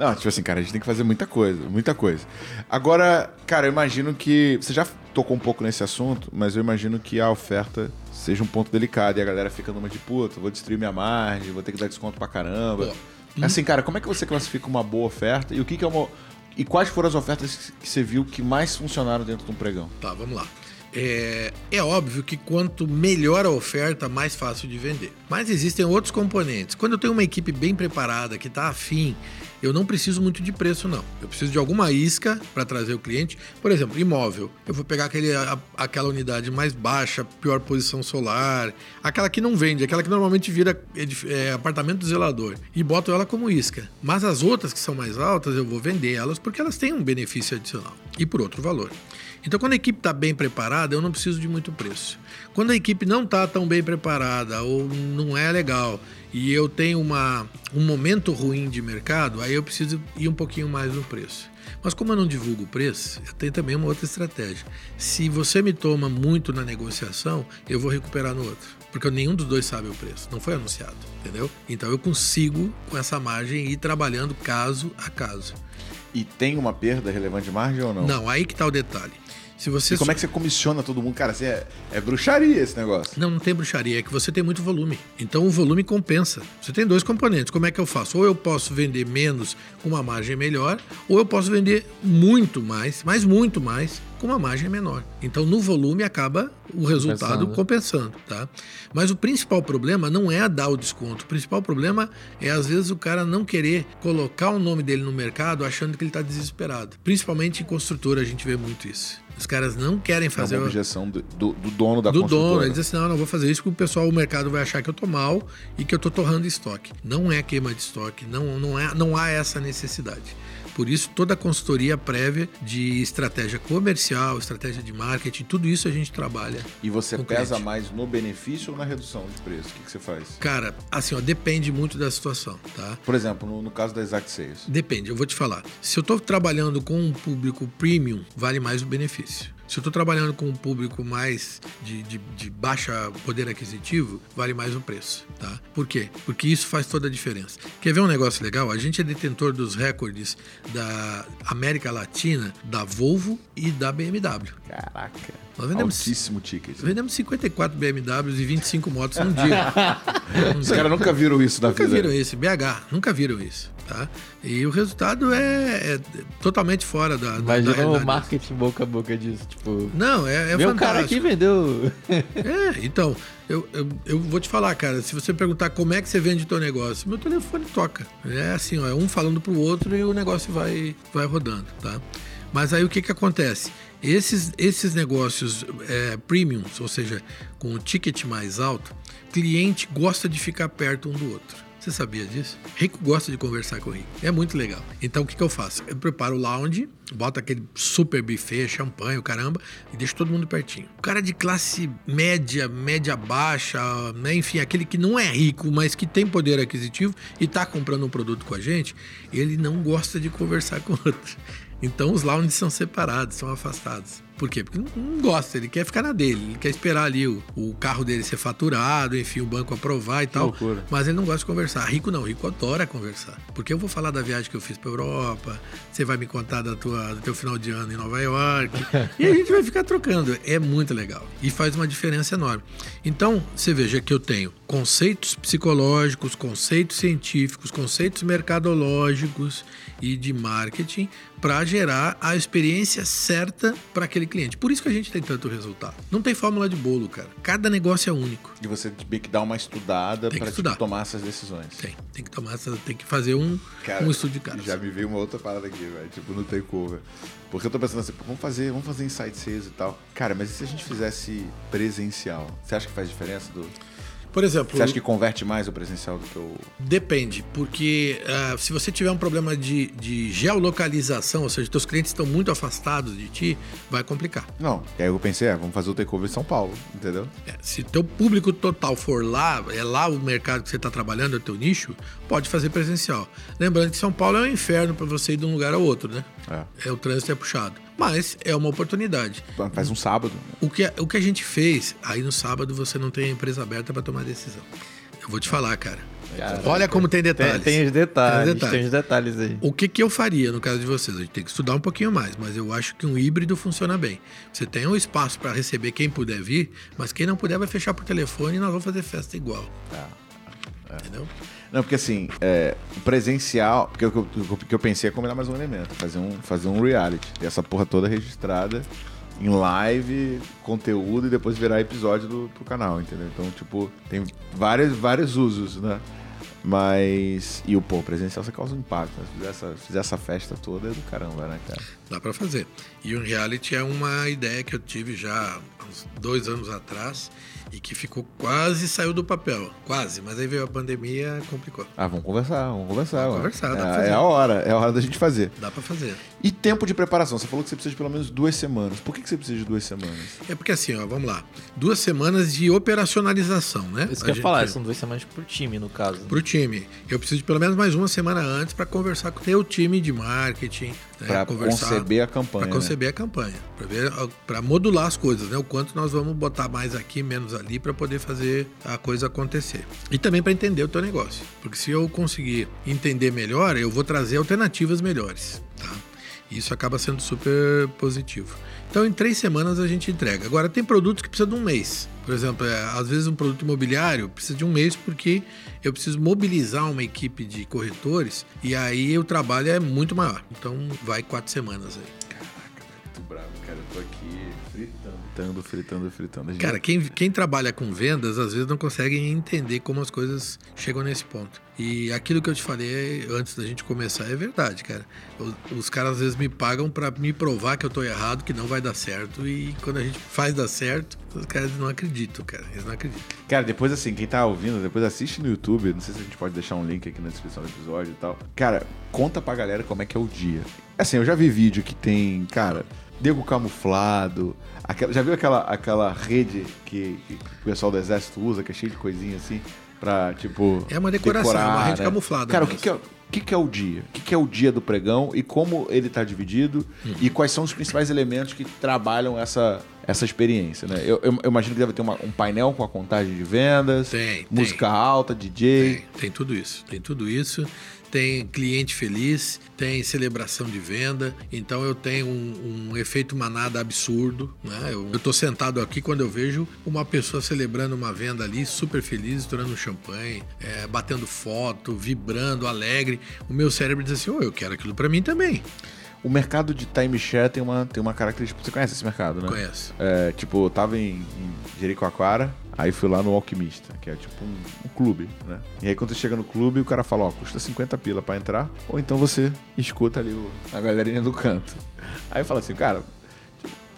Não, tipo assim, cara, a gente tem que fazer muita coisa, muita coisa. Agora, cara, eu imagino que. Você já tocou um pouco nesse assunto, mas eu imagino que a oferta seja um ponto delicado e a galera fica numa de puta, vou destruir minha margem, vou ter que dar desconto pra caramba. Assim, cara, como é que você classifica uma boa oferta e o que, que é uma. E quais foram as ofertas que você viu que mais funcionaram dentro de um pregão? Tá, vamos lá. É, é óbvio que quanto melhor a oferta, mais fácil de vender. Mas existem outros componentes. Quando eu tenho uma equipe bem preparada, que está afim, eu não preciso muito de preço, não. Eu preciso de alguma isca para trazer o cliente. Por exemplo, imóvel. Eu vou pegar aquele, a- aquela unidade mais baixa, pior posição solar, aquela que não vende, aquela que normalmente vira edif- é, apartamento do zelador, e boto ela como isca. Mas as outras que são mais altas, eu vou vender elas porque elas têm um benefício adicional e por outro valor. Então, quando a equipe está bem preparada, eu não preciso de muito preço. Quando a equipe não está tão bem preparada ou não é legal e eu tenho uma, um momento ruim de mercado, aí eu preciso ir um pouquinho mais no preço. Mas como eu não divulgo o preço, eu tenho também uma outra estratégia. Se você me toma muito na negociação, eu vou recuperar no outro. Porque nenhum dos dois sabe o preço, não foi anunciado, entendeu? Então eu consigo, com essa margem, ir trabalhando caso a caso. E tem uma perda relevante de margem ou não? Não, aí que está o detalhe. Se você E como é que você comissiona todo mundo? Cara, assim, é, é bruxaria esse negócio. Não, não tem bruxaria, é que você tem muito volume. Então o volume compensa. Você tem dois componentes. Como é que eu faço? Ou eu posso vender menos com uma margem melhor, ou eu posso vender muito mais, mas muito mais, com uma margem menor. Então no volume acaba o resultado compensando, tá? Mas o principal problema não é dar o desconto. O principal problema é às vezes o cara não querer colocar o nome dele no mercado achando que ele está desesperado. Principalmente em construtora a gente vê muito isso. Os caras não querem É fazer uma o- objeção do, do- do dono da do construtora. dono. Ele diz assim: não, não vou fazer isso porque o pessoal, o mercado vai achar que eu tô mal e que eu tô torrando estoque. Não é queima de estoque, não, não, é, não há essa necessidade. Por isso, toda a consultoria prévia de estratégia comercial, estratégia de marketing, tudo isso a gente trabalha. E você pesa cliente. mais no benefício ou na redução de preço? O que, que você faz? Cara, assim, ó, depende muito da situação, tá? Por exemplo, no, no caso da Exact Sales. Depende, eu vou te falar. Se eu estou trabalhando com um público premium, vale mais o benefício. Se eu estou trabalhando com um público mais de, de, de baixa poder aquisitivo, vale mais o preço, tá? Por quê? Porque isso faz toda a diferença. Quer ver um negócio legal? A gente é detentor dos recordes da América Latina, da Volvo e da BMW. Caraca. Nós vendemos, Altíssimo ticket. vendemos 54 BMWs e 25 motos num dia. Os caras nunca viram isso na Nunca vida. viram isso, BH, nunca viram isso, tá? E o resultado é, é totalmente fora da, da, da Imagina o marketing boca a boca disso, tipo... Não, é, é Meu cara fantástico. aqui vendeu... É, então, eu, eu, eu vou te falar, cara, se você perguntar como é que você vende o teu negócio, meu telefone toca. É assim, ó, é um falando pro outro e o negócio vai, vai rodando, tá? Mas aí o que, que acontece? Esses, esses negócios é, premiums, ou seja, com o ticket mais alto, cliente gosta de ficar perto um do outro. Você sabia disso? Rico gosta de conversar com rico. É muito legal. Então o que, que eu faço? Eu preparo o lounge, boto aquele super buffet, champanhe, o caramba, e deixo todo mundo pertinho. O cara de classe média, média baixa, né? enfim, aquele que não é rico, mas que tem poder aquisitivo e está comprando um produto com a gente, ele não gosta de conversar com outro. Então os lounges são separados, são afastados. Por quê? Porque não gosta, ele quer ficar na dele, ele quer esperar ali o, o carro dele ser faturado, enfim, o banco aprovar e tal. loucura. Mas ele não gosta de conversar. Rico não, rico adora conversar. Porque eu vou falar da viagem que eu fiz pra Europa, você vai me contar da tua, do teu final de ano em Nova York, e a gente vai ficar trocando. É muito legal. E faz uma diferença enorme. Então, você veja que eu tenho conceitos psicológicos, conceitos científicos, conceitos mercadológicos e de marketing para gerar a experiência certa para aquele cliente. Por isso que a gente tem tanto resultado. Não tem fórmula de bolo, cara. Cada negócio é único. E você tem que dar uma estudada para estudar. tomar essas decisões. Tem, tem que tomar, essa- tem que fazer um, Cara, um estudo de caso. Já me veio uma outra parada aqui, velho. Tipo, no takeover. Porque eu tô pensando assim, vamos fazer, vamos fazer insight sales e tal. Cara, mas e se a gente fizesse presencial? Você acha que faz diferença do. Por exemplo, Você acha que converte mais o presencial do que o. Depende, porque ah, se você tiver um problema de, de geolocalização, ou seja, teus clientes estão muito afastados de ti, vai complicar. Não. E aí eu pensei, é, vamos fazer o takeover em São Paulo, entendeu? É, se teu público total for lá, é lá o mercado que você está trabalhando, é o teu nicho, pode fazer presencial. Lembrando que São Paulo é um inferno para você ir de um lugar ao outro, né? É. É o trânsito é puxado. Mas é uma oportunidade. Faz um sábado. O que, o que a gente fez, aí no sábado você não tem a empresa aberta para tomar decisão. Eu vou te falar, cara. Cara, Olha como tem Tem, detalhes. tem os detalhes, Tem os detalhes. tem os detalhes aí. O que, que eu faria no caso de vocês? A gente tem que estudar um pouquinho mais, mas eu acho que um híbrido funciona bem. Você tem um espaço para receber quem puder vir, mas quem não puder vai fechar por telefone e nós vamos fazer festa igual. Entendeu? Não, porque assim, é, presencial. Porque o que eu, que eu pensei é combinar mais um elemento, fazer um, fazer um reality. Ter essa porra toda registrada em live, conteúdo e depois virar episódio do, pro canal, entendeu? Então, tipo, tem vários, vários usos, né? Mas. E o pô, presencial você causa um impacto. Né? Se fizer essa, fizer essa festa toda é do caramba, né, cara? Dá para fazer. E o reality é uma ideia que eu tive já há uns dois anos atrás e que ficou quase saiu do papel. Quase, mas aí veio a pandemia complicou. Ah, vamos conversar, vamos conversar. Vamos conversar, dá pra é, fazer. é a hora, é a hora da gente fazer. Dá para fazer. E tempo de preparação? Você falou que você precisa de pelo menos duas semanas. Por que, que você precisa de duas semanas? É porque assim, ó, vamos lá. Duas semanas de operacionalização, né? Isso A que eu ia falar, são duas semanas por time, no caso. Para o time. Eu preciso de pelo menos mais uma semana antes para conversar com o teu time de marketing, né? Conversar, conceber a campanha. Para né? conceber a campanha, para para modular as coisas, né? O quanto nós vamos botar mais aqui, menos ali, para poder fazer a coisa acontecer. E também para entender o teu negócio, porque se eu conseguir entender melhor, eu vou trazer alternativas melhores, tá? E Isso acaba sendo super positivo. Então, em três semanas a gente entrega. Agora, tem produtos que precisam de um mês. Por exemplo, é, às vezes um produto imobiliário precisa de um mês porque eu preciso mobilizar uma equipe de corretores e aí o trabalho é muito maior. Então, vai quatro semanas aí. Muito bravo, cara. Eu tô aqui fritando. Fritando, fritando, gente- Cara, quem, quem trabalha com vendas às vezes não consegue entender como as coisas chegam nesse ponto. E aquilo que eu te falei antes da gente começar é verdade, cara. Os, os caras às vezes me pagam pra me provar que eu tô errado, que não vai dar certo. E quando a gente faz dar certo, os caras não acreditam, cara. Eles não acreditam. Cara, depois assim, quem tá ouvindo, depois assiste no YouTube. Não sei se a gente pode deixar um link aqui na descrição do episódio e tal. Cara, conta pra galera como é que é o dia. Assim, eu já vi vídeo que tem, cara, nego camuflado. Aquela, já viu aquela, aquela rede que, que o pessoal do exército usa, que é cheia de coisinha assim, pra, tipo. É uma decoração, é uma rede camuflada Cara, o que, que é. O que, que é o dia? O que, que é o dia do pregão e como ele está dividido Uhum. e quais são os principais elementos que trabalham essa, essa experiência, né? Eu, eu- eu imagino que deve ter uma- um painel com a contagem de vendas, Tem, música alta, DJ. Tem, tem tudo isso. Tem tudo isso. Tem cliente feliz, tem celebração de venda. Então eu tenho um, um efeito manada absurdo. Né? Eu, tô sentado aqui quando eu vejo uma pessoa celebrando uma venda ali, super feliz, estourando um champanhe, é, batendo foto, vibrando, alegre. O meu cérebro diz assim: oh, eu quero aquilo para mim também. O mercado de timeshare tem uma, tem uma característica. Você conhece esse mercado, né? Conhece? É, tipo, eu tava em, em Jericoacoara, Aí fui lá no Alquimista, que é tipo um, um clube, né? E aí quando você chega no clube, o cara fala, ó, custa 50 pila pra entrar, ou então você escuta ali o- a galerinha do canto. Aí fala assim, cara,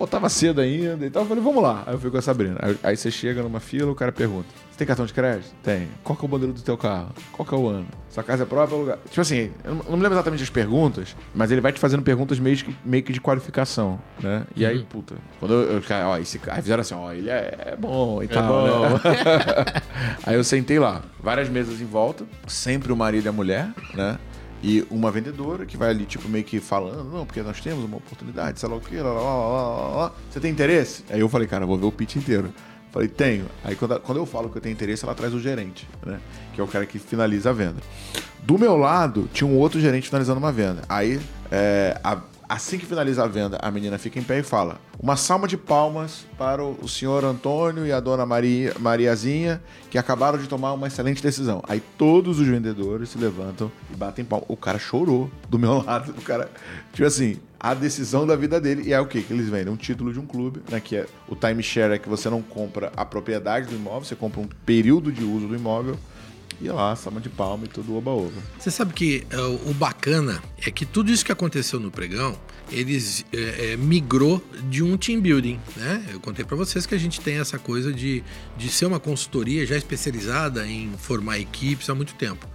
pô, tava cedo ainda e tal. Eu falei, vamos lá. Aí eu fui com a Sabrina. Aí, aí você chega numa fila, o cara pergunta: Você tem cartão de crédito? Tem. Qual que é o modelo do teu carro? Qual que é o ano? Sua casa é própria ou lugar? Tipo assim, eu não me lembro exatamente as perguntas, mas ele vai te fazendo perguntas meio que, meio que de qualificação, né? E aí, puta, quando eu, eu ó, esse cara, aí fizeram assim, ó, ele é, é bom e tal. bom. né? aí eu sentei lá, várias mesas em volta, sempre o marido e a mulher, né? E uma vendedora que vai ali, tipo, meio que falando, não, porque nós temos uma oportunidade, sei lá o quê, lá, lá, lá, lá. Você tem interesse? Aí eu falei, cara, vou ver o pitch inteiro. Falei, tenho. Aí quando, quando eu falo que eu tenho interesse, ela traz o gerente, né? Que é o cara que finaliza a venda. Do meu lado, tinha um outro gerente finalizando uma venda. Aí, é, a- assim que finaliza a venda, a menina fica em pé e fala: Uma salva de palmas para o, senhor Antônio e a dona Maria, Mariazinha, que acabaram de tomar uma excelente decisão. Aí todos os vendedores se levantam e batem palmas. O cara chorou do meu lado. O cara, tipo assim, a decisão da vida dele. E é o quê? Que eles vendem? Um título de um clube, né? Que é o timeshare é que você não compra a propriedade do imóvel, você compra um período de uso do imóvel. E lá, salva de palma e tudo oba-oba. Você sabe que é, o bacana é que tudo isso que aconteceu no pregão, eles é, é, migrou de um team building, né? Eu contei para vocês que a gente tem essa coisa de, de ser uma consultoria já especializada em formar equipes há muito tempo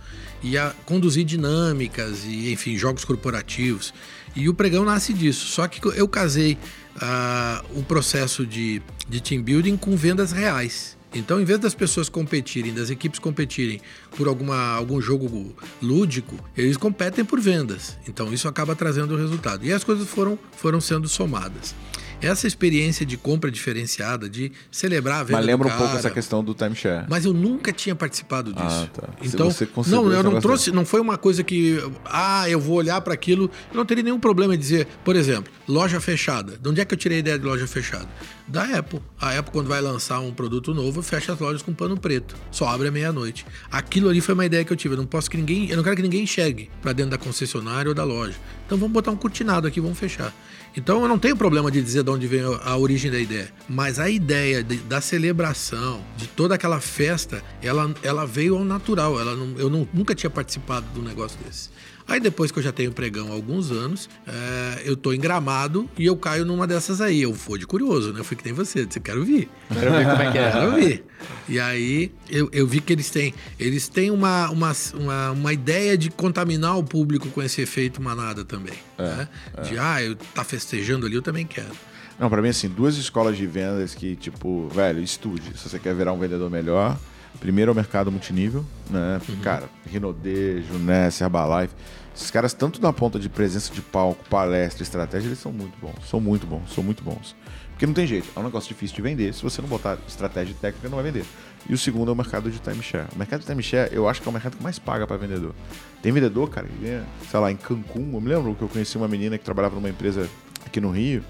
e a conduzir dinâmicas e enfim jogos corporativos. E o pregão nasce disso. Só que eu casei ah, o processo de, de team building com vendas reais. Então, em vez das pessoas competirem, das equipes competirem por alguma, algum jogo lúdico, eles competem por vendas. Então, isso acaba trazendo o resultado. E as coisas foram, foram sendo somadas. Essa experiência de compra diferenciada, de celebrar a venda Mas lembra do um pouco cara, essa questão do timeshare. mas eu nunca tinha participado disso. Ah, tá. Se Então, não, eu não trouxe, não foi uma coisa que, ah, eu vou olhar para aquilo, eu não teria nenhum problema em dizer, por exemplo, loja fechada. De onde é que eu tirei a ideia de loja fechada? Da Apple. A Apple quando vai lançar um produto novo, fecha as lojas com pano preto, só abre à meia-noite. Aquilo ali foi uma ideia que eu tive, eu não posso que ninguém, eu não quero que ninguém enxergue para dentro da concessionária ou da loja. Então vamos botar um cortinado aqui, vamos fechar. Então eu não tenho problema de dizer de onde vem a origem da ideia, mas a ideia de- da celebração, de toda aquela festa, ela, ela veio ao natural. Ela não- eu não- nunca tinha participado de um negócio desse. Aí depois que eu já tenho pregão há alguns anos, é, eu tô em gramado e eu caio numa dessas aí. Eu vou de curioso, né? Eu fui que nem você, disse, quero vir. Quero ver como é que é. Quero ver. E aí eu, eu vi que eles têm, eles têm uma, uma, uma, uma ideia de contaminar o público com esse efeito manada também. né? De ah, eu tá festejando ali, eu também quero. Não, pra mim, assim, duas escolas de vendas que, tipo, velho, estude. Se você quer virar um vendedor melhor, primeiro é o mercado multinível, né? Cara, Rinode, Juness, Herbalife. Esses caras, tanto na ponta de presença de palco, palestra, estratégia, eles são muito bons. São muito bons, são muito bons. Porque não tem jeito, é um negócio difícil de vender. Se você não botar estratégia técnica, não vai vender. E o segundo é o mercado de timeshare. O mercado de timeshare, eu acho que é o mercado que mais paga para vendedor. Tem vendedor, cara, que ganha, sei lá, em Cancún. Eu me lembro que eu conheci uma menina que trabalhava numa empresa aqui no Rio.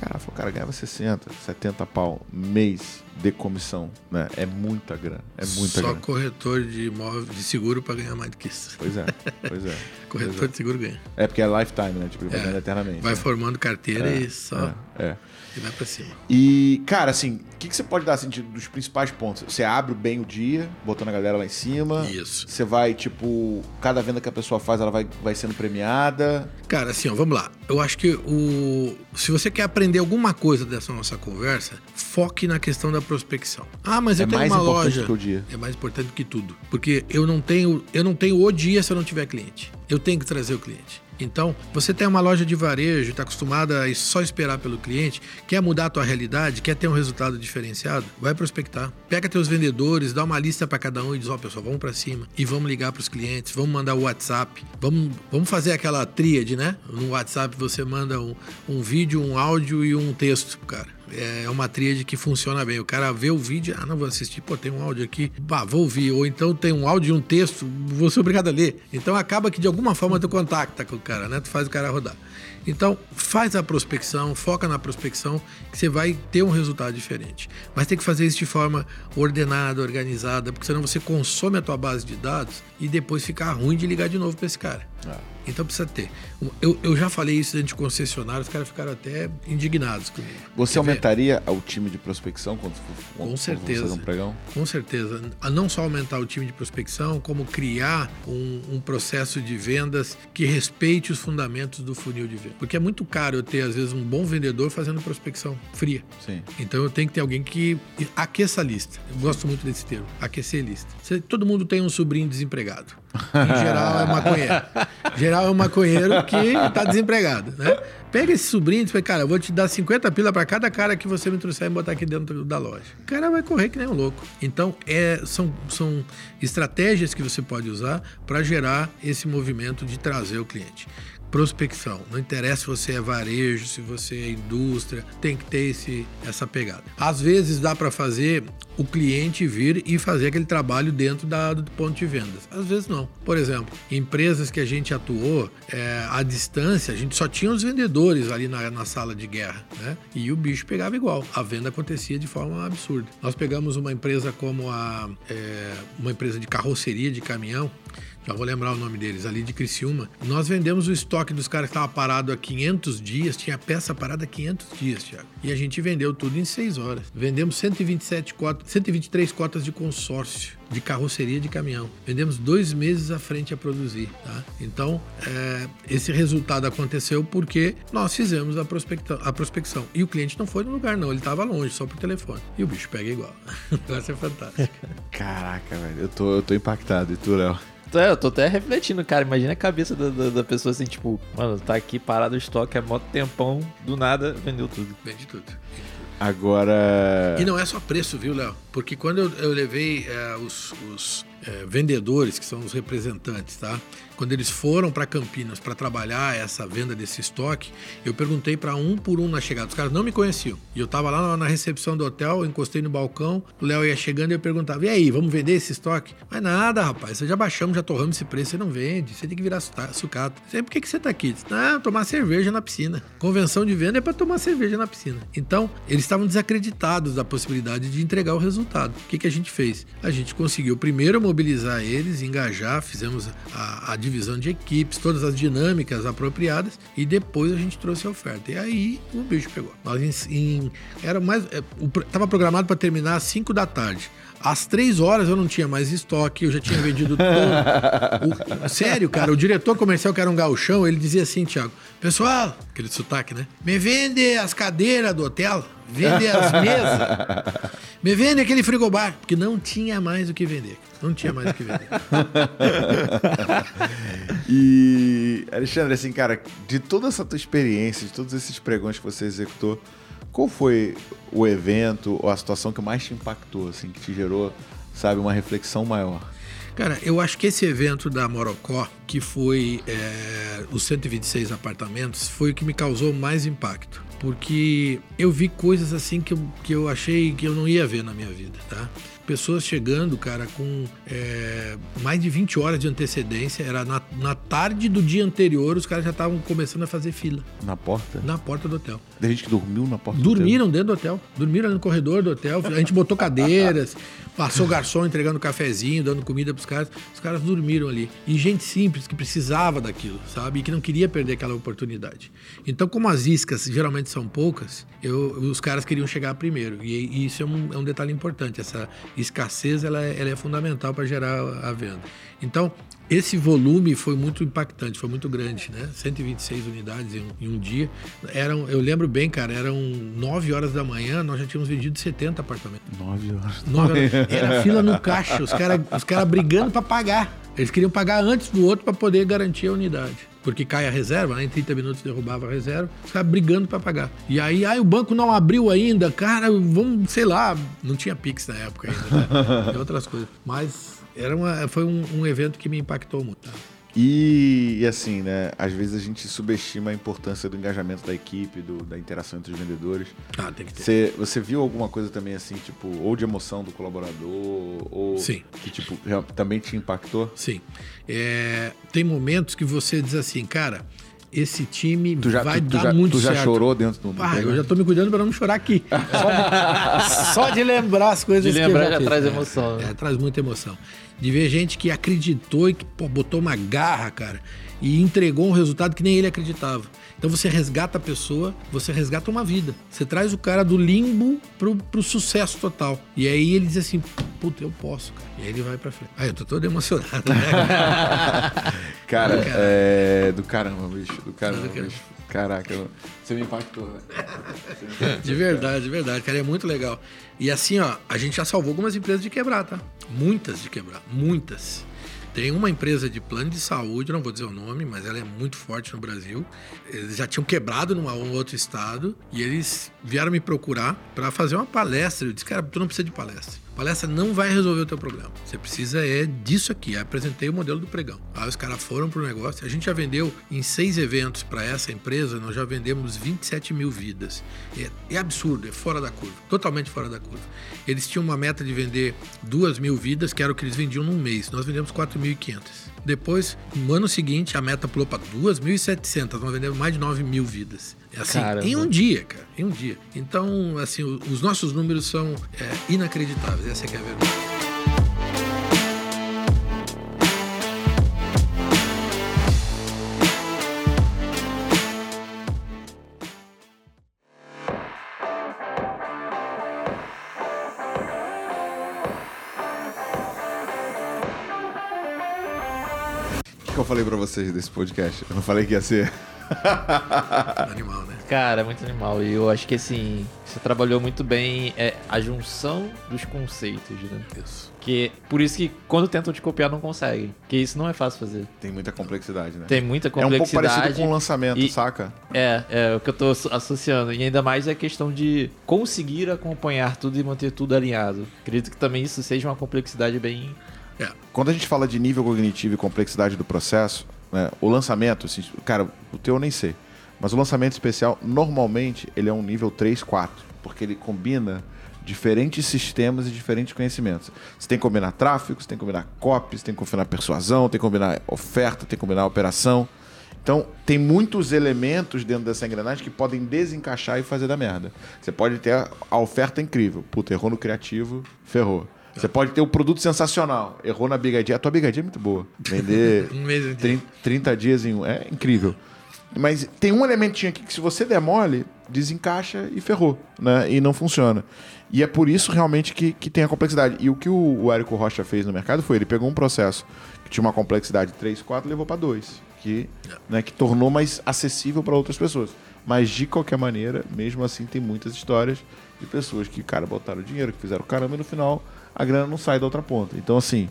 Cara, falou, cara, ganhava 60, 70 pau mês de comissão, né? É muita grana, é muita Só grana. corretor de imóvel de seguro para ganhar mais do que isso. Pois é, pois é. Corretor Pois de seguro ganha. é. É porque é lifetime, né? Tipo, ele vai É, ganhando eternamente. Vai né? formando carteira e só É, é. E vai para cima. E, cara, assim, o que, que você pode dar assim, de- dos principais pontos? Você abre bem o dia, botando a galera lá em cima. Isso. Você vai, tipo, cada venda que a pessoa faz, ela vai, vai sendo premiada. Cara, assim, ó, vamos lá. Eu acho que o se você quer aprender alguma coisa dessa nossa conversa, foque na questão da prospecção. Ah, mas É eu tenho mais uma importante loja. que o dia. É mais importante que tudo, porque eu não tenho eu não tenho o dia se eu não tiver cliente. Eu tenho que trazer o cliente. Então, você tem uma loja de varejo, está acostumada a só esperar pelo cliente, quer mudar a tua realidade, quer ter um resultado diferenciado, vai prospectar. Pega teus vendedores, dá uma lista para cada um e diz, ó, pessoal, vamos para cima e vamos ligar para os clientes, vamos mandar o WhatsApp, vamos, vamos fazer aquela tríade, né? No WhatsApp você manda um, um vídeo, um áudio e um texto, cara. É uma tríade que funciona bem. O cara vê o vídeo, ah, não vou assistir, pô, tem um áudio aqui, bah, vou ouvir. Ou então tem um áudio e um texto, vou ser obrigado a ler. Então acaba que de alguma forma tu contacta com o cara, né? Tu faz o cara rodar. Então, faz a prospecção, foca na prospecção, que você vai ter um resultado diferente. Mas tem que fazer isso de forma ordenada, organizada, porque senão você consome a tua base de dados e depois fica ruim de ligar de novo para esse cara. Então precisa ter. Eu, eu já falei isso dentro de concessionário, os caras ficaram até indignados comigo. Você Quer ver? aumentaria o time de prospecção quando for Com quando for certeza. fazer um pregão? Com certeza. A não só aumentar o time de prospecção, como criar um, um processo de vendas que respeite os fundamentos do funil de venda. Porque é muito caro eu ter, às vezes, um bom vendedor fazendo prospecção fria. Sim. Então eu tenho que ter alguém que aqueça a lista. Eu gosto muito desse termo, aquecer a lista. Todo mundo tem um sobrinho desempregado. Em geral é maconheiro. Em geral é um maconheiro que está desempregado, né? Pega esse sobrinho e fala, cara, eu vou te dar 50 pila para cada cara que você me trouxer e botar aqui dentro da loja. O cara vai correr que nem um louco. Então, é, são, são estratégias que você pode usar para gerar esse movimento de trazer o cliente. Prospecção. Não interessa se você é varejo, se você é indústria, tem que ter esse, essa pegada. Às vezes dá para fazer o cliente vir e fazer aquele trabalho dentro da, do ponto de vendas. Às vezes não. Por exemplo, empresas que a gente atuou é, à distância, a gente só tinha os vendedores ali na, na sala de guerra, né? E o bicho pegava igual. A venda acontecia de forma absurda. Nós pegamos uma empresa como a é, uma empresa de carroceria de caminhão já vou lembrar o nome deles, ali de Criciúma. Nós vendemos o estoque dos caras que estava parado há 500 dias, tinha peça parada há 500 dias, Thiago. E a gente vendeu tudo em 6 horas. Vendemos 127 cotas, 123 cotas de consórcio de carroceria de caminhão. Vendemos dois meses à frente a produzir, tá? Então, é, esse resultado aconteceu porque nós fizemos a, a prospecção. E o cliente não foi no lugar, não. Ele estava longe, só por telefone. E o bicho pega igual. O negócio é fantástico. Caraca, velho. Eu tô, eu tô impactado. E tu, Léo? É, eu tô até refletindo, cara. Imagina a cabeça da, da, da pessoa assim, tipo, mano, tá aqui parado o estoque há mó tempão, do nada vendeu tudo. Vende tudo. Agora. E não é só preço, viu, Léo? Porque quando eu, eu levei eh, os, os, eh, vendedores, que são os representantes, tá? Quando eles foram para Campinas para trabalhar essa venda desse estoque, eu perguntei para um por um na chegada. Os caras não me conheciam. E eu tava lá na, recepção do hotel, encostei no balcão, o Léo ia chegando e eu perguntava: e aí, vamos vender esse estoque? Mas nada, rapaz, já baixamos, já torramos esse preço, você não vende, você tem que virar sucata. Falei, por que, que você tá aqui? Não, tomar cerveja na piscina. Convenção de venda é para tomar cerveja na piscina. Então, eles estavam desacreditados da possibilidade de entregar o resultado. O que, que a gente fez? A gente conseguiu primeiro mobilizar eles, engajar, fizemos a, a divisão de equipes, todas as dinâmicas apropriadas e depois a gente trouxe a oferta. E aí o bicho pegou. Nós em, em- era mais é, o pro- tava programado para terminar às 5 da tarde. Às três horas eu não tinha mais estoque, eu já tinha vendido todo. O- sério, cara, o diretor comercial, que era um gauchão, ele dizia assim, Thiago, pessoal, aquele sotaque, né? Me vende as cadeiras do hotel, vende as mesas, me vende aquele frigobar, porque não tinha mais o que vender. Não tinha mais o que vender. E, Alexandre, assim, cara, de toda essa tua experiência, de todos esses pregões que você executou, qual foi o evento ou a situação que mais te impactou, assim, que te gerou, sabe, uma reflexão maior? Cara, eu acho que esse evento da Morocó, que foi é, os 126 apartamentos, foi o que me causou mais impacto. Porque eu vi coisas assim que eu, que eu achei que eu não ia ver na minha vida, tá? Pessoas chegando, cara, com é, mais de 20 horas de antecedência. Era na, na tarde do dia anterior, os caras já estavam começando a fazer fila Na porta? na porta do hotel. Tem gente que dormiu na porta do Dormiram dentro do hotel. Dormiram ali no corredor do hotel. A gente botou cadeiras, passou garçom entregando cafezinho, dando comida pros caras. Os caras dormiram ali. E gente simples que precisava daquilo, sabe? E que não queria perder aquela oportunidade. Então, como as iscas geralmente são poucas, eu- os caras queriam chegar primeiro. E, e isso é um, é um detalhe importante. Essa escassez ela é, ela é fundamental para gerar a venda. Então, esse volume foi muito impactante, foi muito grande, né? 126 unidades em um, em um dia. Eram, eu lembro bem, cara, eram 9 horas da manhã, nós já tínhamos vendido 70 apartamentos. Nove horas. Nove horas. Era fila no caixa, os caras os cara brigando para pagar. Eles queriam pagar antes do outro para poder garantir a unidade. Porque cai a reserva, né? Em 30 minutos derrubava a reserva, os caras brigando para pagar. E aí, ai, o banco não abriu ainda, cara, vamos, sei lá, não tinha Pix na época ainda, né? E outras coisas. Mas era uma, foi um, um evento que me impactou muito. tá? E, e assim, né? Às vezes a gente subestima a importância do engajamento da equipe, do- da interação entre os vendedores. Ah, tem que ter. Você, você viu alguma coisa também assim, tipo, ou de emoção do colaborador, ou Sim. que tipo, também te impactou? Sim. É, tem momentos que você diz assim, cara, esse time Tu já, vai tu, tu dar já, muito tu já certo. chorou dentro do, Ah, eu já tô me cuidando para não chorar aqui. Só de, só de lembrar as coisas De que lembrar já já fiz. traz É, emoção, né? É, traz muita emoção. De ver gente que acreditou e que pô, botou uma garra, cara, e entregou um resultado que nem ele acreditava. Então você resgata a pessoa, você resgata uma vida. Você traz o cara do limbo pro, pro sucesso total. E aí ele diz assim, puta, eu posso, cara. E aí ele vai pra frente. Ah, eu tô todo emocionado, né? Cara, Do cara. é. Do caramba, bicho. Do caramba, Do cara. bicho. Caraca, você me impactou, né? De verdade, de verdade, cara, é muito legal. E assim, ó, a gente já salvou algumas empresas de quebrar, tá? Muitas de quebrar, muitas. Tem uma empresa de plano de saúde, não vou dizer o nome, mas ela é muito forte no Brasil. Eles já tinham quebrado num um outro estado e eles vieram me procurar para fazer uma palestra. Eu disse, cara, tu não precisa de palestra. Palestra não vai resolver o teu problema. Você precisa é disso aqui. Aí apresentei o modelo do pregão. Aí os caras foram pro negócio. A gente já vendeu em seis eventos para essa empresa, nós já vendemos 27 mil vidas. É, é absurdo, é fora da curva. Totalmente fora da curva. Eles tinham uma meta de vender duas mil vidas, que era o que eles vendiam num mês. Nós vendemos 4.500. Depois, no ano seguinte, a meta pulou para 2.700. Nós vendemos mais de 9 mil vidas. Assim, Caramba. em um dia, cara. Em um dia. Então, assim, os nossos números são é, inacreditáveis. Essa é que é a verdade. O que, que eu falei pra vocês desse podcast? Eu não falei que ia ser. Animal, né? Cara, é muito animal. E eu acho que assim, você trabalhou muito bem é, a junção dos conceitos, né? Isso. Que por isso que quando tentam te copiar não conseguem. Porque isso não é fácil fazer. Tem muita complexidade, né? Tem muita é um pouco complexidade. parecido com o lançamento, e- saca? É, é o que eu tô asso- associando. E ainda mais é a questão de conseguir acompanhar tudo e manter tudo alinhado. Acredito que também isso seja uma complexidade bem. É. Quando a gente fala de nível cognitivo e complexidade do processo, né, o lançamento, assim, cara, o teu eu nem sei, mas o lançamento especial, normalmente, ele é um nível 3, 4, porque ele combina diferentes sistemas e diferentes conhecimentos. Você tem que combinar tráfego, você tem que combinar copy, você tem que combinar persuasão, tem que combinar oferta, tem que combinar operação. Então, tem muitos elementos dentro dessa engrenagem que podem desencaixar e fazer da merda. Você pode ter a, oferta incrível. Puta, errou no criativo, ferrou. Você pode ter o produto sensacional. Errou na Big Idea. A tua Big Idea é muito boa. Vender Um mês inteiro. 30, 30 dias em um. É incrível. Mas tem um elementinho aqui que se você der mole, desencaixa e ferrou, né? E não funciona. E é por isso realmente que, que tem a complexidade. E o que o, o Érico Rocha fez no mercado foi, ele pegou um processo que tinha uma complexidade 3, 4 e levou para 2. Que, né, que tornou mais acessível para outras pessoas. Mas de qualquer maneira, mesmo assim, tem muitas histórias de pessoas que, cara, botaram dinheiro, que fizeram caramba e no final a grana não sai da outra ponta. Então, assim,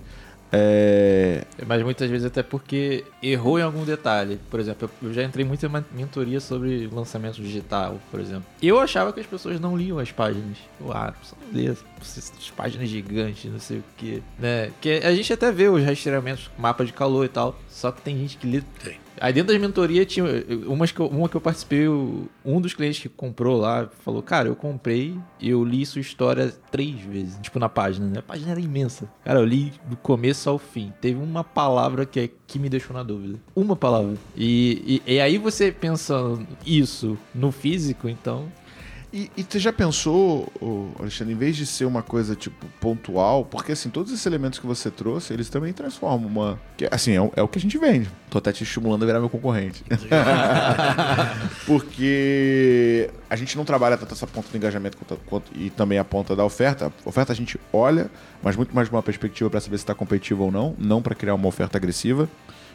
é, Mas muitas vezes até porque errou em algum detalhe. Por exemplo, eu já entrei muito em mentoria sobre lançamento digital, por exemplo. Eu achava que as pessoas não liam as páginas. Eu, ah, não lê essas páginas gigantes, não sei o quê. Né? Que a gente até vê os rastreamentos, mapa de calor e tal. Só que tem gente que lê Tem. Aí dentro das mentorias tinha umas que eu- uma que eu participei, um dos clientes que comprou lá falou: Cara, eu comprei e eu li sua história três vezes, tipo na página, né? A página era imensa. Cara, eu li do começo ao fim. Teve uma palavra que, é- que me deixou na dúvida. Uma palavra. E, e, e aí você pensando isso no físico, então. E, e você já pensou, Alexandre, em vez de ser uma coisa tipo pontual, porque assim, todos esses elementos que você trouxe, eles também transformam uma. Que, assim, é, o- é o que a gente vende. Tô até te estimulando a virar meu concorrente. porque a gente não trabalha tanto essa ponta do engajamento quanto, quanto- e também a ponta da oferta. A oferta a gente olha, mas muito mais de uma perspectiva para saber se está competitivo ou não, não para criar uma oferta agressiva.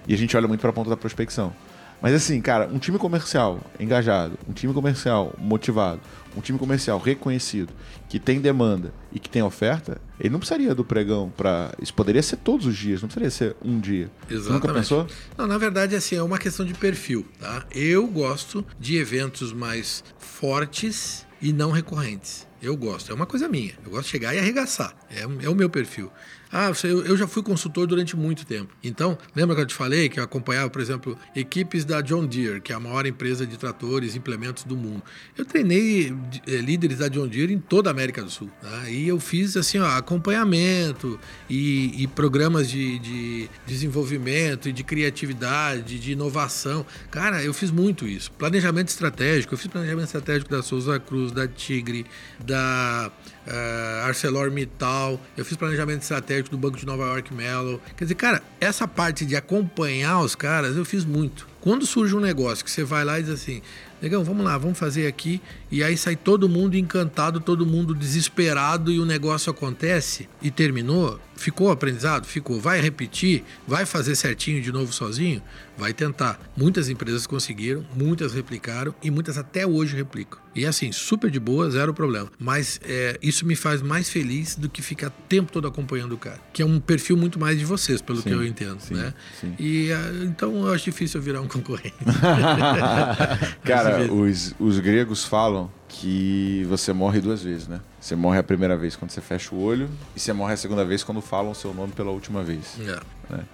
E a gente olha muito para a ponta da prospecção. Mas assim, cara, um time comercial engajado, um time comercial motivado, um time comercial reconhecido, que tem demanda e que tem oferta, ele não precisaria do pregão para. Isso poderia ser todos os dias, não precisaria ser um dia. Você nunca Exatamente. pensou? Não, na verdade, assim, é uma questão de perfil, tá? Eu gosto de eventos mais fortes e não recorrentes. Eu gosto, é uma coisa minha. Eu gosto de chegar e arregaçar. É, é o meu perfil. Ah, eu, já fui consultor durante muito tempo. Então, lembra que eu te falei que eu acompanhava, por exemplo, equipes da John Deere, que é a maior empresa de tratores e implementos do mundo. Eu treinei eh, líderes da John Deere em toda a América do Sul. Tá? E eu fiz assim, ó, acompanhamento e, e programas de, de desenvolvimento e de criatividade, de inovação. Cara, eu fiz muito isso. Planejamento estratégico. Eu fiz planejamento estratégico da Souza Cruz, da Tigre, da uh, ArcelorMittal, eu fiz planejamento estratégico do Banco de Nova York Mellon. Quer dizer, cara, essa parte de acompanhar os caras eu fiz muito. Quando surge um negócio que você vai lá e diz assim, Negão, vamos lá, vamos fazer aqui. E aí sai todo mundo encantado, todo mundo desesperado e o negócio acontece e terminou. Ficou aprendizado? Ficou. Vai repetir? Vai fazer certinho de novo sozinho? Vai tentar. Muitas empresas conseguiram, muitas replicaram e muitas até hoje replicam. E assim, super de boa, zero problema. Mas é, isso me faz mais feliz do que ficar o tempo todo acompanhando o cara. Que é um perfil muito mais de vocês, pelo sim, que eu entendo, sim, né? Sim. E é, então eu acho difícil eu virar um concorrente. cara, os, os gregos falam que você morre duas vezes, né? Você morre a primeira vez quando você fecha o olho e você morre a segunda vez quando falam o seu nome pela última vez. É. Né?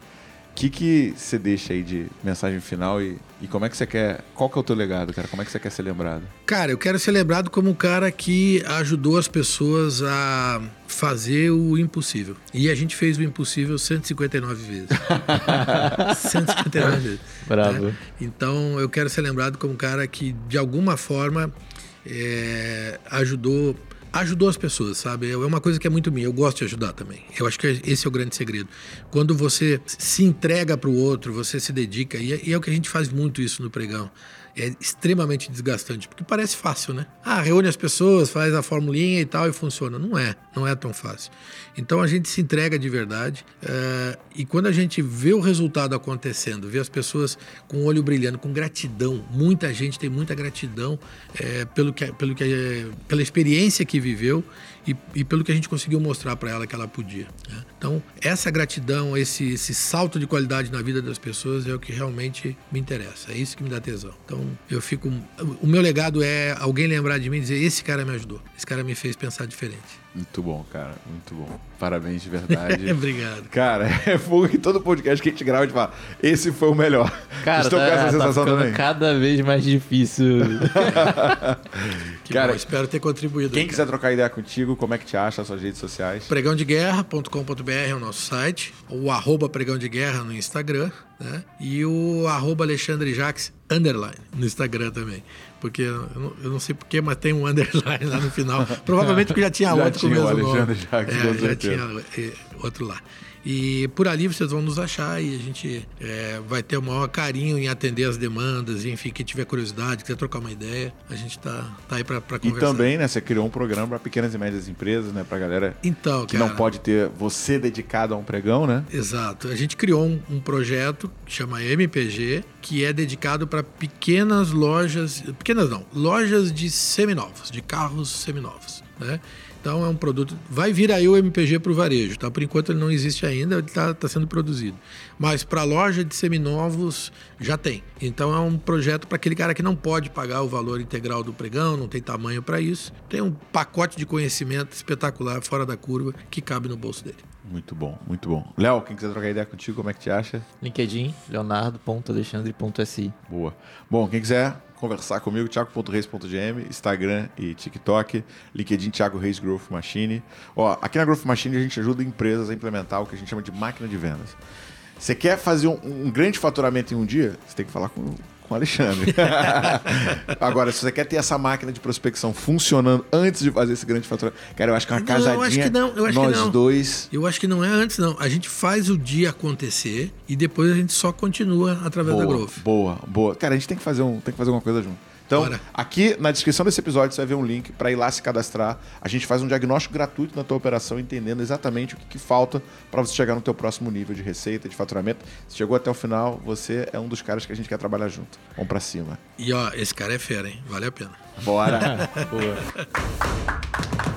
O que, que você deixa aí de mensagem final e, e como é que você quer. Qual que é o teu legado, cara? Como é que você quer ser lembrado? Cara, eu quero ser lembrado como um cara que ajudou as pessoas a fazer o impossível. E a gente fez o impossível 159 vezes. 159 vezes. Bravo. Né? Então eu quero ser lembrado como um cara que, de alguma forma, é, ajudou ajudou as pessoas, sabe? É uma coisa que é muito minha. Eu gosto de ajudar também. Eu acho que esse é o grande segredo. Quando você se entrega para o outro, você se dedica, e é, e é o que a gente faz muito isso no pregão é extremamente desgastante, porque parece fácil, né? Ah, reúne as pessoas, faz a formulinha e tal e funciona. Não é, não é tão fácil. Então a gente se entrega de verdade uh, e quando a gente vê o resultado acontecendo, vê as pessoas com o olho brilhando, com gratidão, muita gente tem muita gratidão é, pelo que, pelo que, pela experiência que viveu e, e pelo que a gente conseguiu mostrar para ela que ela podia. Né? Então, essa gratidão, esse, esse salto de qualidade na vida das pessoas é o que realmente me interessa. É isso que me dá tesão. Então, eu fico. O meu legado é alguém lembrar de mim e dizer: esse cara me ajudou, esse cara me fez pensar diferente. Muito bom, cara. Muito bom. Parabéns de verdade. Obrigado. Cara, é fogo que todo podcast que a gente grava, a gente fala, esse foi o melhor. Cara, Estou tá, com essa tá sensação também. cada vez mais difícil. cara, bom, espero ter contribuído. Quem quiser trocar ideia contigo, como é que te acha, as suas redes sociais? pregãodeguerra.com.br é o nosso site, o arroba pregão de guerra no Instagram, né? E o arroba Alexandre Jaques, underline, no Instagram também porque eu não, eu não sei porquê, mas tem um underline lá no final. Provavelmente porque já tinha já outro tinha com o mesmo nome. Já, é, já tinha é, outro lá. E por ali vocês vão nos achar e a gente é, vai ter o maior carinho em atender as demandas, enfim, quem tiver curiosidade, quiser trocar uma ideia, a gente tá, tá aí para conversar. E também, né, você criou um programa para pequenas e médias empresas, né, para galera então, que cara, não pode ter você dedicado a um pregão, né? Exato. A gente criou um, um projeto que chama MPG, que é dedicado para pequenas lojas, pequenas não, lojas de seminovos, de carros seminovos, né? Então é um produto. Vai vir aí o MPG para o varejo, tá? Por enquanto ele não existe ainda, ele está tá sendo produzido. Mas para a loja de seminovos já tem. Então é um projeto para aquele cara que não pode pagar o valor integral do pregão, não tem tamanho para isso. Tem um pacote de conhecimento espetacular, fora da curva, que cabe no bolso dele. Muito bom, muito bom. Léo, quem quiser trocar ideia contigo, como é que te acha? LinkedIn, leonardo.alexandre.si. Boa. Bom, quem quiser conversar comigo, thiago.reis.gm, Instagram e TikTok, LinkedIn Thiago Reis Growth Machine. Ó, aqui na Growth Machine a gente ajuda empresas a implementar o que a gente chama de máquina de vendas. Você quer fazer um, um grande faturamento em um dia? Você tem que falar com com o Alexandre. Agora, se você quer ter essa máquina de prospecção funcionando antes de fazer esse grande faturamento, cara, eu acho que é uma não, casadinha. Eu acho que não, eu acho nós que não. dois. Eu acho que não é antes, não. A gente faz o dia acontecer e depois a gente só continua através boa, da Growth. Boa, boa. Cara, a gente tem que fazer, um, tem que fazer alguma coisa junto. Então, Bora. aqui na descrição desse episódio você vai ver um link para ir lá se cadastrar. A gente faz um diagnóstico gratuito na tua operação, entendendo exatamente o que, que falta para você chegar no teu próximo nível de receita, de faturamento. Se chegou até o final, você é um dos caras que a gente quer trabalhar junto. Vamos para cima. E ó, esse cara é fera, hein? Vale a pena. Bora. Boa.